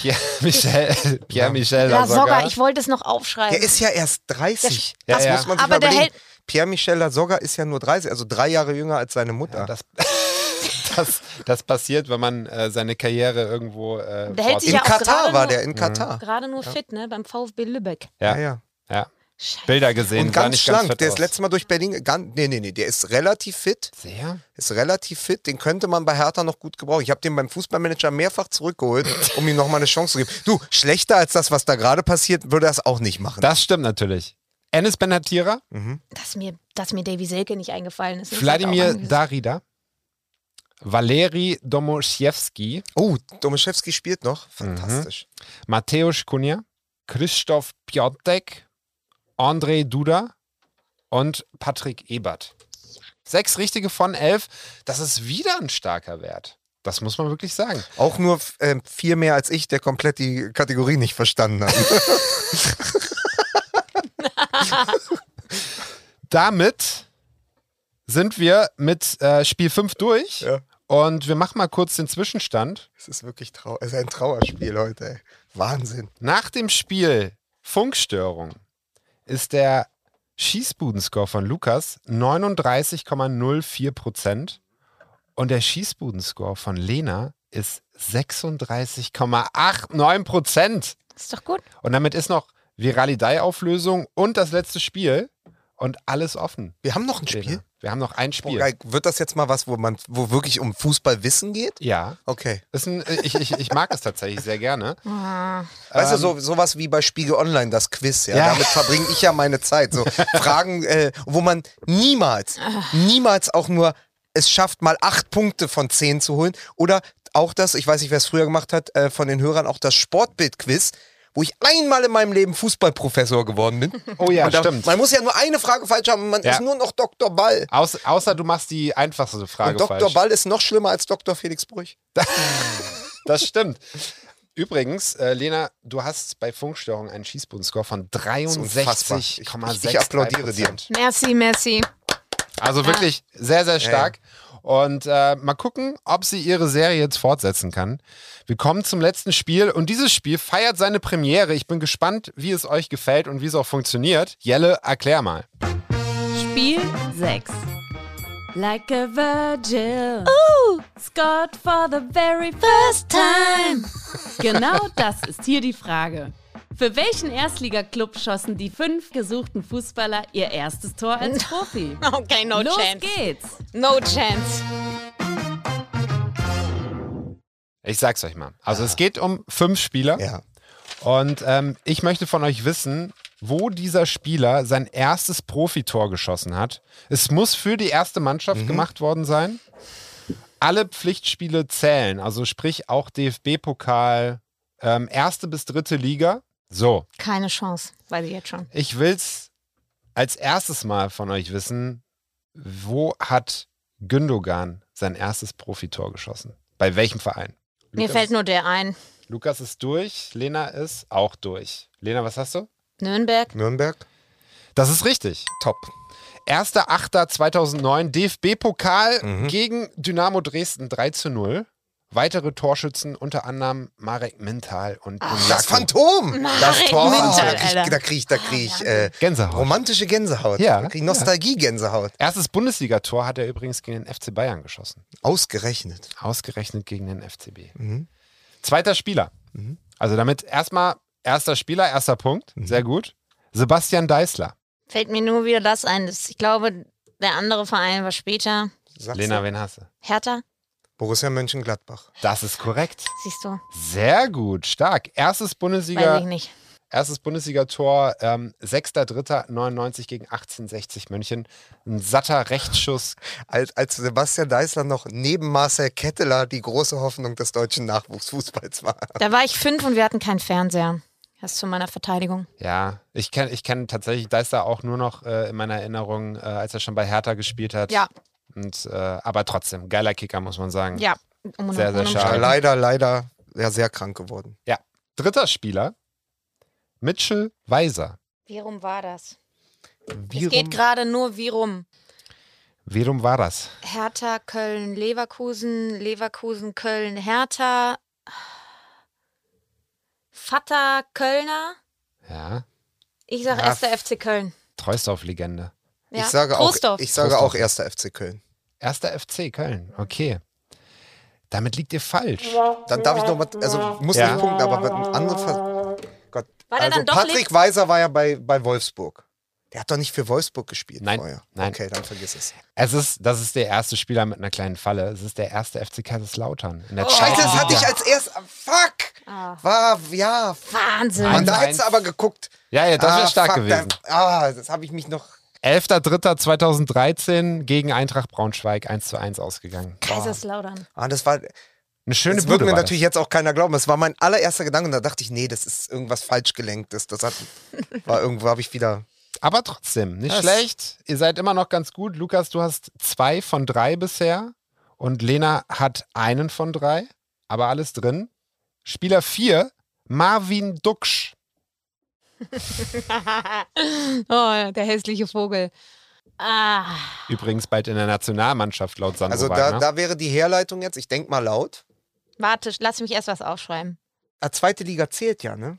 Pierre Michel, Pierre Michel La Lasogga. Ich wollte es noch aufschreiben. Der ist ja erst 30. Ja, das ja. muss man sich Aber mal der überlegen. hält- Pierre-Michel Lasogga ist ja nur 30, also drei Jahre jünger als seine Mutter. Ja, das, das, das passiert, wenn man äh, seine Karriere irgendwo äh, Der hält sich in ja Katar war nur- der, in Katar. Gerade nur fit, ne? Beim VfB Lübeck. Ja, ja. ja. Bilder gesehen. Und ganz nicht ganz schlank. fit der ist letztes Mal durch Berlin. Ganz, nee, nee, nee. Der ist relativ fit. Sehr? Ist relativ fit. Den könnte man bei Hertha noch gut gebrauchen. Ich habe den beim Fußballmanager mehrfach zurückgeholt, um ihm nochmal eine Chance zu geben. Du, schlechter als das, was da gerade passiert, würde er es auch nicht machen. Das stimmt natürlich. Enes Benatira, Dass mir, dass mir Davy Selke nicht eingefallen ist. Wladimir anges- Darida, Valeri Domoszewski, oh, Domaszewski spielt noch. Fantastisch. Mateusz Kunja, Christoph Piotek, André Duda und Patrick Ebert. Sechs richtige von elf. Das ist wieder ein starker Wert. Das muss man wirklich sagen. Auch nur ähm, vier mehr als ich, der komplett die Kategorie nicht verstanden hat. Damit sind wir mit äh, Spiel 5 durch. Ja. Und wir machen mal kurz den Zwischenstand. Es ist wirklich trau es ist ein Trauerspiel heute. Ey. Wahnsinn. Nach dem Spiel Funkstörung ist der Schießbudenscore von Lukas 39,04 Prozent und der Schießbudenscore von Lena ist 36,89 Prozent. Ist doch gut. Und damit ist noch Viralidei-Auflösung und das letzte Spiel und alles offen. Wir haben noch ein Spiel. Wir haben noch ein Boah, Spiel. geil. Wird das jetzt mal was, wo man, wo wirklich um Fußballwissen geht? ja. Okay. Ist ein, ich, ich, ich mag es tatsächlich sehr gerne. Weißt du, so, sowas wie bei Spiegel Online, das Quiz, ja. Ähm. Ja. Damit verbringe ich ja meine Zeit. So Fragen, äh, wo man niemals, niemals auch nur es schafft, mal acht Punkte von zehn zu holen. Oder auch das, ich weiß nicht, wer es früher gemacht hat, äh, von den Hörern auch das Sportbild-Quiz, wo ich einmal in meinem Leben Fußballprofessor geworden bin. Oh ja, da, stimmt. Man muss ja nur eine Frage falsch haben und man Ja. ist nur noch Dr. Ball. Außer, außer du machst die einfachste Frage Und Dr. falsch. Ball ist noch schlimmer als Dr. Felix Brüch. Das stimmt. Übrigens, äh, Lena, du hast bei Funkstörung einen Schießbodenscore von unfassbar. Ich- 63,6. ich applaudiere dir. Merci, merci. Also wirklich sehr, sehr stark. Und äh, mal gucken, ob sie ihre Serie jetzt fortsetzen kann. Wir kommen zum letzten Spiel und dieses Spiel feiert seine Premiere. Ich bin gespannt, wie es euch gefällt und wie es auch funktioniert. Jelle, erklär mal. Spiel 6. Like a virgin. Scored for the very first time. Genau das ist hier die Frage. Für welchen Erstligaklub schossen die fünf gesuchten Fußballer ihr erstes Tor als Profi? Okay, no Los chance. geht's. No chance. Ich sag's euch mal. Also es geht um fünf Spieler. Ja. Und ähm, ich möchte von euch wissen, wo dieser Spieler sein erstes Profitor geschossen hat. Es muss für die erste Mannschaft gemacht worden sein. Alle Pflichtspiele zählen, also sprich auch DFB-Pokal, ähm, erste bis dritte Liga. So, Keine Chance, weiß ich jetzt schon. ich will's als erstes Mal von euch wissen, wo hat Gündogan sein erstes Profitor geschossen? Bei welchem Verein? Mir Lukas fällt nur der ein. Lukas ist durch, Lena ist auch durch. Lena, was hast du? Nürnberg. Nürnberg, Das ist richtig. top. 1.8.2009 DFB-Pokal gegen Dynamo Dresden 3 zu 0. Weitere Torschützen unter anderem Marek Mintal und Das Jakob. Phantom! Das Marek Tor, Mintal, da krieg, Alter. da krieg ich, da krieg ich äh, Gänsehaut. romantische Gänsehaut. Ja, Da krieg ich Nostalgie-Gänsehaut. Erstes Bundesligator hat er übrigens gegen den FC Bayern geschossen. Ausgerechnet. Ausgerechnet gegen den FCB. Mhm. Zweiter Spieler. Also damit erstmal erster Spieler, erster Punkt. Mhm. Sehr gut. Sebastian Deißler. Fällt mir nur wieder das ein. Das, ich glaube, der andere Verein war später. Sagst Lena, wen hast du? Hertha, Borussia Mönchengladbach. Das ist korrekt. siehst du. Sehr gut, stark. Erstes Weiß Bundesliga, ich nicht. erstes Bundesliga-Tor, ähm, 6.3.99 gegen 1860 München. Ein satter Rechtsschuss. Als, als Sebastian Deißler noch neben Marcel Ketteler die große Hoffnung des deutschen Nachwuchsfußballs war. Da war ich fünf und wir hatten keinen Fernseher. Das zu meiner Verteidigung. Ja, ich kenne ich kenn tatsächlich Deister auch nur noch äh, in meiner Erinnerung, äh, als er schon bei Hertha gespielt hat. Ja, Und, äh, aber trotzdem, geiler Kicker, muss man sagen. ja. Um, Sehr, sehr schade. Leider, leider ja, sehr krank geworden. Ja. Dritter Spieler, Mitchell Weiser. Wie rum war das? Wie es geht gerade nur wie rum. Wie rum war das? Hertha, Köln, Leverkusen, Leverkusen, Köln, Hertha. Vater, Kölner. Ja, Ich sage Ja, erster FC Köln. Troisdorf-Legende. Ja. Ich sage auch, ich sage Trostorf. auch erster FC Köln. Erster FC Köln, okay. Damit liegt ihr falsch. Dann darf ich noch was, also muss Ja. nicht punkten, aber ein anderes. Ver Gott. War also dann doch Patrick Weiser war ja bei, bei Wolfsburg. Der hat doch nicht für Wolfsburg gespielt Nein, vorher. nein. Okay, dann vergiss es. Es ist, das ist der erste Spieler mit einer kleinen Falle. Es ist der erste FC Kaiserslautern. In der Oh, Scheiße, das hatte ich als erst. Fuck! Ah. War, ja. Wahnsinn. Und da 1-1. hättest du aber geguckt. Ja, ja, das wäre Ah, stark fuck, gewesen. Da, ah, das habe ich mich noch. 11.03.2013 gegen Eintracht Braunschweig 1 zu 1 ausgegangen. Kaiserslautern. Ah, das war. Eine schöne Das würde mir natürlich jetzt auch keiner glauben. Das war mein allererster Gedanke und da dachte ich, nee, das ist irgendwas falsch gelenktes. Das hat, war irgendwo, habe ich wieder. Aber trotzdem, nicht Das- schlecht. Ihr seid immer noch ganz gut. Lukas, du hast zwei von drei bisher und Lena hat einen von drei, aber alles drin. Spieler 4, Marvin Duksch. oh, der hässliche Vogel. Ah, Übrigens bald in der Nationalmannschaft laut Sandro Also da, Wagner. da wäre die Herleitung jetzt, ich denke mal laut. warte, lass mich erst was aufschreiben. Ah, zweite Liga zählt ja, ne?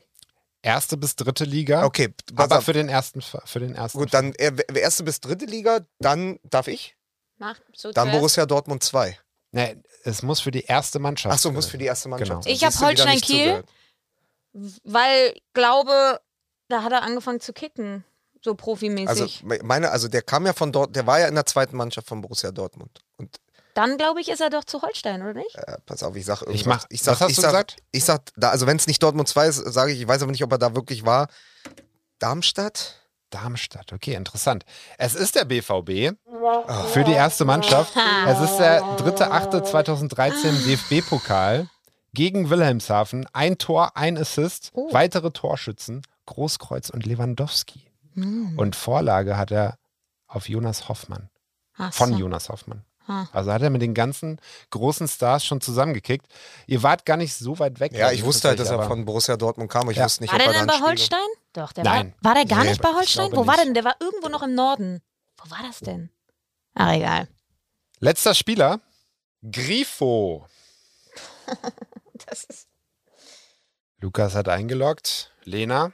Erste bis dritte Liga. Okay, pass aber auf. für den ersten, für den ersten. Gut, dann äh, erste bis dritte Liga, dann darf ich. Mach so Dann zuerst. Borussia Dortmund 2. Nee, es muss für die erste Mannschaft. Achso, muss für die erste Mannschaft. Genau. sein. Ich hab Siehst du, wieder Holstein nicht Kiel. zugehört. Weil, glaube, da hat er angefangen zu kicken. So profimäßig. Also me- meine, also der kam ja von dort, der war ja in der zweiten Mannschaft von Borussia Dortmund. Und Dann, glaube ich, ist er doch zu Holstein, oder nicht? äh, pass auf, ich sag irgendwas. Ich mach- ich sag, was hast ich du sag, gesagt? Ich sag, da, also wenn es nicht Dortmund 2 ist, sage ich, ich weiß aber nicht, ob er da wirklich war. Darmstadt? Darmstadt, okay, interessant. Es ist der BVB für die erste Mannschaft. Es ist der 3.8.2013 im DFB-Pokal gegen Wilhelmshaven. Ein Tor, ein Assist, Oh. weitere Torschützen, Großkreuz und Lewandowski. Hm. Und Vorlage hat er auf Jonas Hoffmann, Ach von so. Jonas Hoffmann. Ah. Also hat er mit den ganzen großen Stars schon zusammengekickt. Ihr wart gar nicht so weit weg. Ja, ich wusste halt, dass er von Borussia Dortmund kam. aber Ich Ja. wusste nicht, War ob der er denn dann bei Holstein? Doch, der Nein. war. War der gar Nee, nicht bei Holstein? Wo war nicht. denn? Der war irgendwo noch im Norden. Wo war das denn? Ach, egal. Letzter Spieler, Grifo. Das ist. Lukas hat eingeloggt. Lena.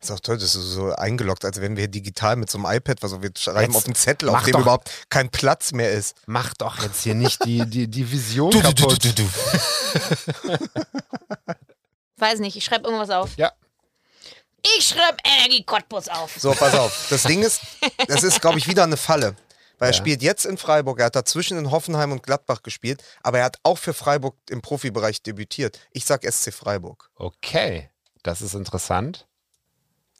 Das ist auch toll, das ist so eingeloggt, als wenn wir digital mit so einem iPad, also wir schreiben Jetzt auf einen Zettel, auf dem doch- überhaupt kein Platz mehr ist. Mach doch jetzt hier nicht die, die, die Vision kaputt. Weiß nicht, ich schreibe irgendwas auf. Ja. Ich schreibe Energie Cottbus auf. So, pass auf. Das Ding ist, das ist, glaube ich, wieder eine Falle. Weil er Ja. spielt jetzt in Freiburg, er hat dazwischen in Hoffenheim und Gladbach gespielt, aber er hat auch für Freiburg im Profibereich debütiert. Ich sag SC Freiburg, Okay, das ist interessant.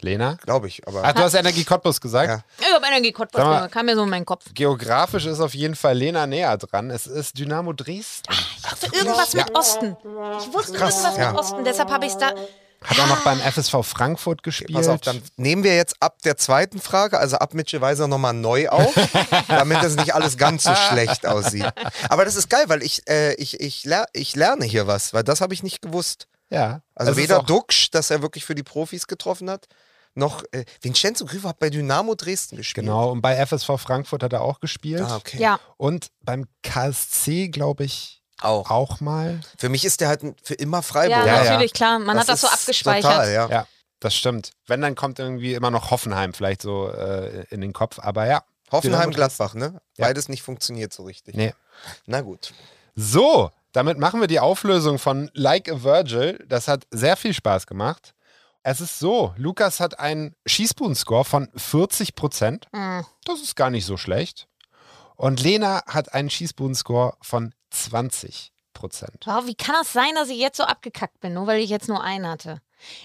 Lena? glaube ich. Aber Ach, du hast Energie Cottbus gesagt. Ja. Ich habe Energie Cottbus, mal- kam mir so in meinen Kopf. Geografisch ist auf jeden Fall Lena näher dran. Es ist Dynamo Dresden. Ich dachte irgendwas mit Osten. Ich wusste Krass, irgendwas ja. mit Osten, deshalb habe ich es da. Hat auch noch beim FSV Frankfurt gespielt. Pass auf, dann nehmen wir jetzt ab der zweiten Frage, also ab Mitchell Weiser nochmal neu auf, damit es nicht alles ganz so schlecht aussieht. Aber das ist geil, weil ich, äh, ich, ich, ler ich lerne hier was, weil das habe ich nicht gewusst. ja. Also weder Duxch, dass er wirklich für die Profis getroffen hat, noch äh, Vincenzo Grifo hat bei Dynamo Dresden gespielt. Genau, und bei FSV Frankfurt hat er auch gespielt. Ah, okay. Ja, Und beim KSC, glaube ich, Auch. auch mal. Für mich ist der halt für immer ja, Freiburg. Ja, ja. natürlich, klar. Man hat das so abgespeichert. Total, ja. Ja, das stimmt. Wenn, dann kommt irgendwie immer noch Hoffenheim vielleicht so äh, in den Kopf. Aber ja. Hoffenheim, Dynamo Gladbach, ne? Ja. Beides nicht funktioniert so richtig. Nee. Na gut. So, damit machen wir die Auflösung von Like a Virgil. Das hat sehr viel Spaß gemacht. Es ist so, Lukas hat einen Schießbuhn-Score von 40 Prozent. Hm. Das ist gar nicht so schlecht. Und Lena hat einen Schießbuhn-Score von 20 Prozent. Wow, wie kann das sein, dass ich jetzt so abgekackt bin, nur weil ich jetzt nur einen hatte?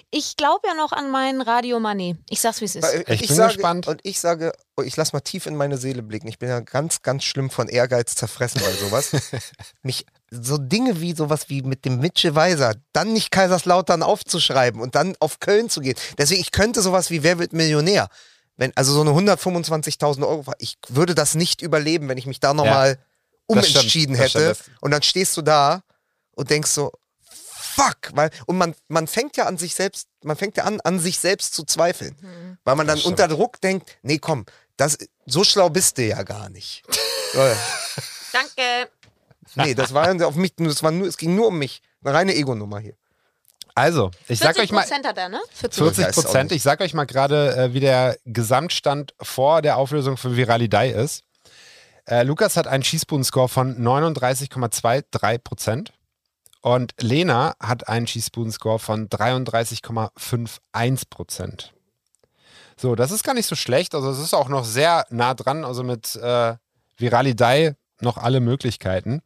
Ich glaube ja noch an meinen Radio Money. Ich sag's, wie es ist. Ich ich bin sage, gespannt. Und ich sage, oh, ich lass mal tief in meine Seele blicken. Ich bin ja ganz, ganz schlimm von Ehrgeiz zerfressen bei sowas. Mich so Dinge wie sowas wie mit dem Mitchell Weiser, dann nicht Kaiserslautern aufzuschreiben und dann auf Köln zu gehen. Deswegen, ich könnte sowas wie Wer wird Millionär? Wenn, also so eine 125.000 Euro, ich würde das nicht überleben, wenn ich mich da nochmal stimmt, umentschieden das hätte. stimmt. Und dann stehst du da und denkst so, fuck, weil, und man, man fängt ja an sich selbst, man fängt ja an, an sich selbst zu zweifeln. Weil man dann stimmt. unter Druck denkt, nee, komm, das, so schlau bist du ja gar nicht. Danke. Nee, das war auf mich, das war nur, es ging nur um mich. Eine reine Ego-Nummer hier. Also, ich sag 40 euch mal, Prozent hat er, ne? 40. 40 Ja, ist auch Prozent. Ich sag euch mal gerade, äh, wie der Gesamtstand vor der Auflösung für Viralidei ist. Äh, Lukas hat einen Schießbuhn-Score von 39,23 Prozent. Und Lena hat einen Schießbuhn-Score von 33,51 Prozent. So, das ist gar nicht so schlecht. Also es ist auch noch sehr nah dran. Also mit äh, Viralidei noch alle Möglichkeiten.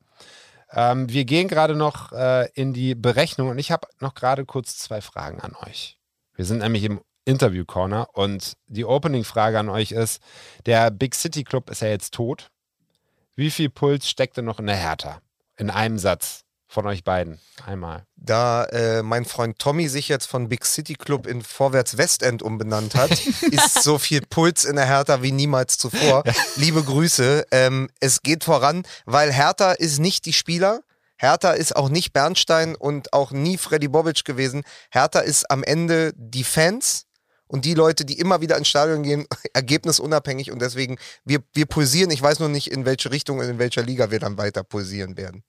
Ähm, wir gehen gerade noch äh, in die Berechnung und ich habe noch gerade kurz zwei Fragen an euch. Wir sind nämlich im Interview Corner und die Opening-Frage an euch ist: Der Big City Club ist ja jetzt tot. Wie viel Puls steckt denn noch in der Hertha? In einem Satz von euch beiden. Einmal. Da äh, mein Freund Tommy sich jetzt von Big City Club in Vorwärts Westend umbenannt hat, ist so viel Puls in der Hertha wie niemals zuvor. Liebe Grüße. Ähm, es geht voran, weil Hertha ist nicht die Spieler. Hertha ist auch nicht Bernstein und auch nie Freddy Bobic gewesen. Hertha ist am Ende die Fans und die Leute, die immer wieder ins Stadion gehen, ergebnisunabhängig und deswegen, wir, wir pulsieren. Ich weiß nur nicht, in welche Richtung und in welcher Liga wir dann weiter pulsieren werden.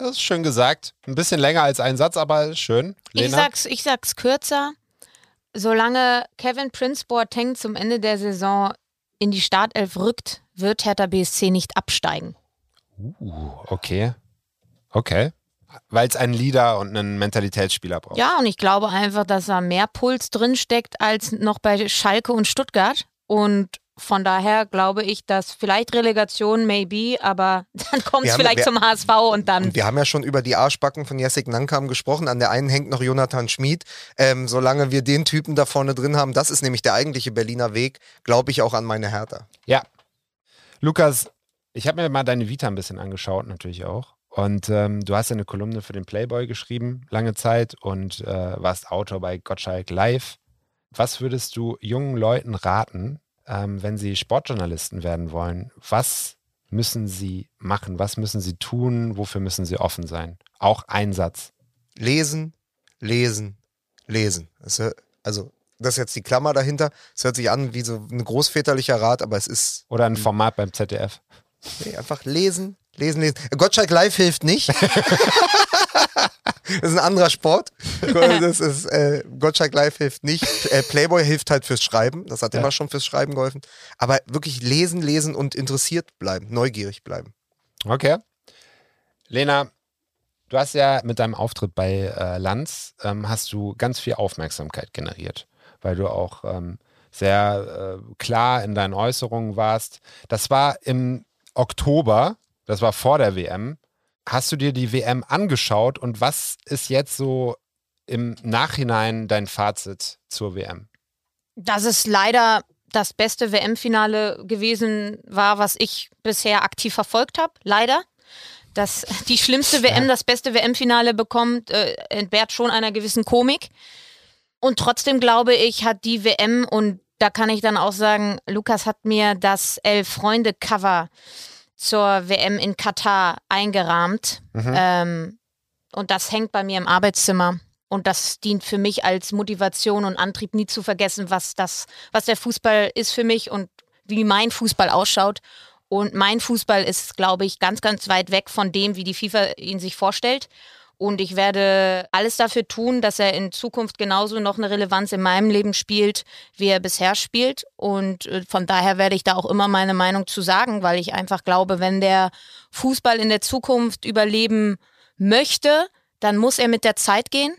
Das ist schön gesagt. Ein bisschen länger als ein Satz, aber schön. Lena? Ich sag's, ich sag's kürzer. Solange Kevin Prince Boateng zum Ende der Saison in die Startelf rückt, wird Hertha BSC nicht absteigen. Uh, okay. Okay. Weil es einen Leader und einen Mentalitätsspieler braucht. Ja, und ich glaube einfach, dass da mehr Puls drinsteckt als noch bei Schalke und Stuttgart. Und von daher glaube ich, dass vielleicht Relegation, maybe, aber dann kommt es vielleicht wir- zum HSV und dann. Und wir haben ja schon über die Arschbacken von Jessic Nankam gesprochen. An der einen hängt noch Jonathan Schmid. Ähm, solange wir den Typen da vorne drin haben, das ist nämlich der eigentliche Berliner Weg, glaube ich auch an meine Hertha. Ja. Lukas, ich habe mir mal deine Vita ein bisschen angeschaut, natürlich auch. Und ähm, du hast ja eine Kolumne für den Playboy geschrieben, lange Zeit, und äh, warst Autor bei Gottschalk Live. Was würdest du jungen Leuten raten, ähm, wenn sie Sportjournalisten werden wollen? Was müssen sie machen? Was müssen sie tun? Wofür müssen sie offen sein? Auch ein Satz. Lesen, lesen, lesen. Also, das ist jetzt die Klammer dahinter. Es hört sich an wie so ein großväterlicher Rat, aber es ist Oder ein Format beim ZDF. nee, einfach lesen, lesen, lesen. Gottschalk Live hilft nicht. das ist ein anderer Sport. Das ist, äh, Gottschalk Live hilft nicht. Äh, Playboy hilft halt fürs Schreiben. Das hat Ja. immer schon fürs Schreiben geholfen. Aber wirklich lesen, lesen und interessiert bleiben, neugierig bleiben. Okay. Lena, du hast ja mit deinem Auftritt bei äh, Lanz, ähm, hast du ganz viel Aufmerksamkeit generiert, weil du auch ähm, sehr äh, klar in deinen Äußerungen warst. Das war im Oktober, das war vor der WM. Hast du dir die WM angeschaut und was ist jetzt so im Nachhinein dein Fazit zur WM? dass es leider das beste WM-Finale gewesen war, was ich bisher aktiv verfolgt habe. Leider. Dass die schlimmste WM das beste WM-Finale bekommt, äh, entbehrt schon einer gewissen Komik. Und trotzdem glaube ich, hat die WM, und da kann ich dann auch sagen, Lukas hat mir das Elf-Freunde-Cover zur WM in Katar eingerahmt. Ähm, und das hängt bei mir im Arbeitszimmer. Und das dient für mich als Motivation und Antrieb, nie zu vergessen, was das, was der Fußball ist für mich und wie mein Fußball ausschaut. Und mein Fußball ist, glaube ich, ganz, ganz weit weg von dem, wie die FIFA ihn sich vorstellt. Und ich werde alles dafür tun, dass er in Zukunft genauso noch eine Relevanz in meinem Leben spielt, wie er bisher spielt. Und äh, von daher werde ich da auch immer meine Meinung zu sagen, weil ich einfach glaube, wenn der Fußball in der Zukunft überleben möchte, dann muss er mit der Zeit gehen.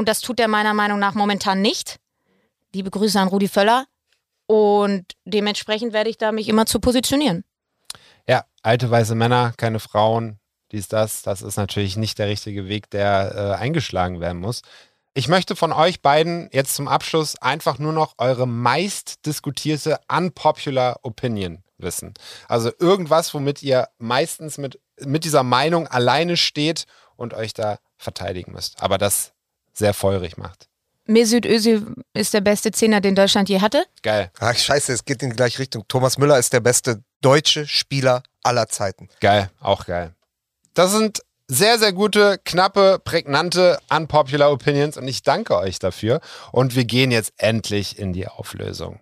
Und das tut er meiner Meinung nach momentan nicht. Liebe Grüße an Rudi Völler. Und dementsprechend werde ich da mich immer zu positionieren. Ja, alte weiße Männer, keine Frauen, dies, das. Das ist natürlich nicht der richtige Weg, der äh, eingeschlagen werden muss. Ich möchte von euch beiden jetzt zum Abschluss einfach nur noch eure meist diskutierte unpopular Opinion wissen. Also irgendwas, womit ihr meistens mit, mit dieser Meinung alleine steht und euch da verteidigen müsst. Aber das sehr feurig macht. Mesut Özil ist der beste Zehner, den Deutschland je hatte. Geil, Ach, scheiße, es geht in die gleiche Richtung. Thomas Müller ist der beste deutsche Spieler aller Zeiten. geil, auch geil. Das sind sehr, sehr gute, knappe, prägnante, unpopular Opinions und ich danke euch dafür. Und wir gehen jetzt endlich in die Auflösung.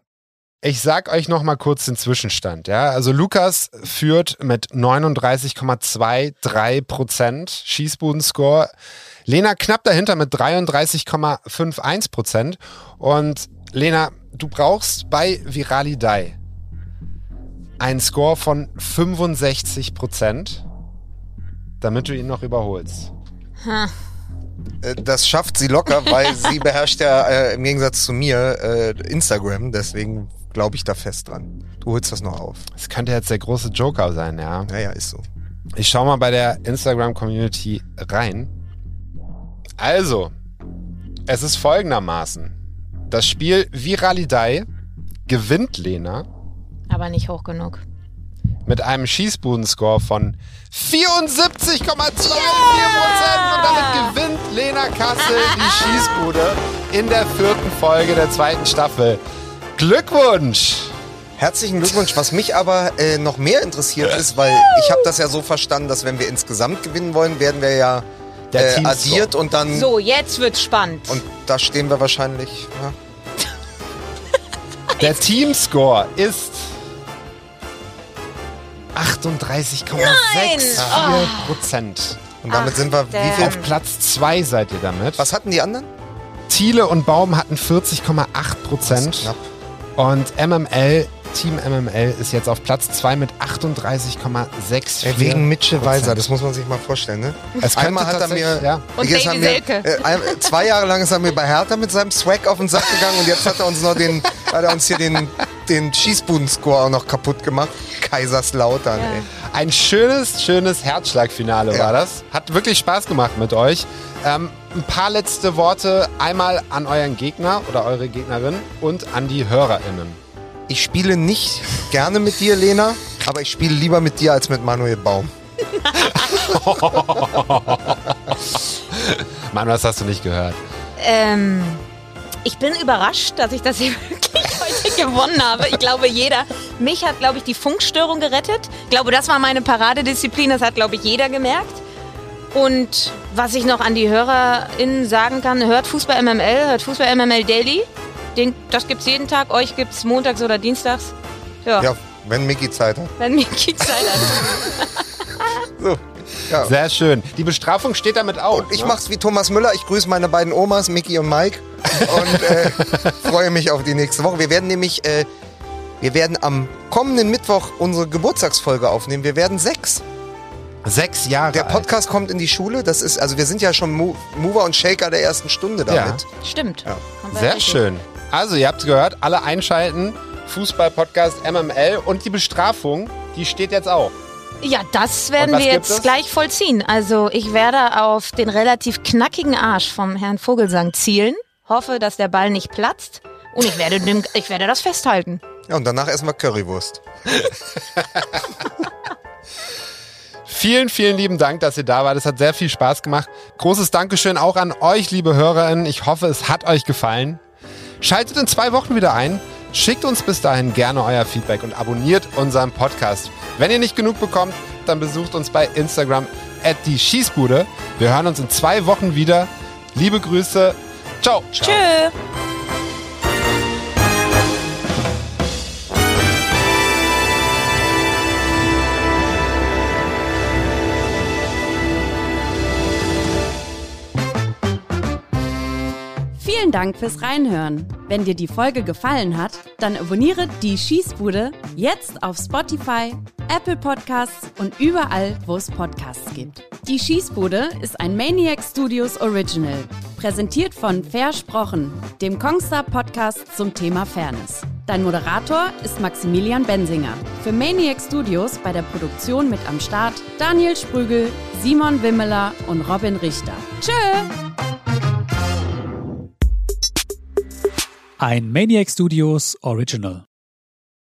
Ich sag euch noch mal kurz den Zwischenstand. Ja, also Lukas führt mit 39,23 Prozent Schießbudenscore. Lena knapp dahinter mit 33,51 Prozent. Und Lena, du brauchst bei Viralidei einen Score von 65 Prozent, damit du ihn noch überholst. Äh, Das schafft sie locker, weil sie beherrscht ja äh, im Gegensatz zu mir äh, Instagram. Deswegen glaube ich da fest dran. Du holst das noch auf. Das könnte jetzt der große Joker sein, ja. Naja, ist so. Ich schau mal bei der Instagram-Community rein. Also, es ist folgendermaßen. Das Spiel Viralidei gewinnt Lena Aber nicht hoch genug. mit einem Schießbudenscore von 74,24% und damit gewinnt Lena Kassel die Schießbude in der vierten Folge der zweiten Staffel. Glückwunsch! Herzlichen Glückwunsch. Was mich aber äh, noch mehr interessiert ist, weil ich habe das ja so verstanden, dass wenn wir insgesamt gewinnen wollen, werden wir ja Der äh, Teamscore. addiert und dann So, jetzt wird's spannend. und da stehen wir wahrscheinlich. Ja. Der Teamscore ist 38,64 Prozent. Und damit sind wir wie viel? Auf Platz 2 seid ihr damit. Was hatten die anderen? Thiele und Baum hatten 40,8 Prozent. Knapp. Und MML, Team MML ist jetzt auf Platz 2 mit 38,64. Ey, wegen Mitchell Weiser, das muss man sich mal vorstellen, ne? Einmal hat er mir. ja. Und jetzt haben wir-. Äh, zwei Jahre lang ist er mir bei Hertha mit seinem Swag auf den Sack gegangen und jetzt hat er uns noch den, hat er uns hier den, den Schießbuden-Score auch noch kaputt gemacht. Kaiserslautern, ey. Ein schönes, schönes Herzschlagfinale Ja. war das. Hat wirklich Spaß gemacht mit euch. Ähm, ein paar letzte Worte einmal an euren Gegner oder eure Gegnerin und an die HörerInnen. Ich spiele nicht gerne mit dir, Lena, aber ich spiele lieber mit dir als mit Manuel Baum. Mann, was hast du nicht gehört? Ähm, ich bin überrascht, dass ich das hier wirklich heute gewonnen habe. Ich glaube, jeder. Mich hat, glaube ich, die Funkstörung gerettet. Ich glaube, das war meine Paradedisziplin. Das hat, glaube ich, jeder gemerkt. Und was ich noch an die HörerInnen sagen kann, hört Fußball MML, hört Fußball MML Daily. Den, das gibt's jeden Tag. Euch gibt's montags oder dienstags. Ja, Ja, wenn Mickey Zeit hat. wenn mir Zeit hat. So. Ja. Sehr schön. Die Bestrafung steht damit auch. Und ich ne? mach's wie Thomas Müller. Ich grüße meine beiden Omas, Mickey und Mike. Und äh, freue mich auf die nächste Woche. Wir werden nämlich, äh, wir werden am kommenden Mittwoch unsere Geburtstagsfolge aufnehmen. Wir werden sechs. Sechs Jahre Der alt. Podcast kommt in die Schule. Das ist, also wir sind ja schon Mo Mover und Shaker der ersten Stunde damit. Stimmt. Ja. Haben wir Sehr richtig. schön. Also, ihr habt gehört, alle einschalten. Fußball-Podcast MML und die Bestrafung, die steht jetzt auch. Ja, das werden wir jetzt es? gleich vollziehen. Also ich werde auf den relativ knackigen Arsch vom Herrn Vogelsang zielen, hoffe, dass der Ball nicht platzt und ich werde, dem, ich werde das festhalten. Ja, und danach essen wir Currywurst. Vielen, vielen lieben Dank, dass ihr da wart. Es hat sehr viel Spaß gemacht. Großes Dankeschön auch an euch, liebe HörerInnen. Ich hoffe, es hat euch gefallen. Schaltet in zwei Wochen wieder ein. Schickt uns bis dahin gerne euer Feedback und abonniert unseren Podcast. Wenn ihr nicht genug bekommt, dann besucht uns bei Instagram at die Schießbude. Wir hören uns in zwei Wochen wieder. Liebe Grüße. Ciao. Tschö. Vielen Dank fürs Reinhören. Wenn dir die Folge gefallen hat, dann abonniere die Schießbude jetzt auf Spotify, Apple Podcasts und überall, wo es Podcasts gibt. Die Schießbude ist ein Maniac Studios Original, präsentiert von Versprochen, dem Kongstar Podcast zum Thema Fairness. Dein Moderator ist Maximilian Bensinger. Für Maniac Studios bei der Produktion mit am Start Daniel Sprügel, Simon Wimmeler und Robin Richter. Tschö! Ein Maniac Studios Original.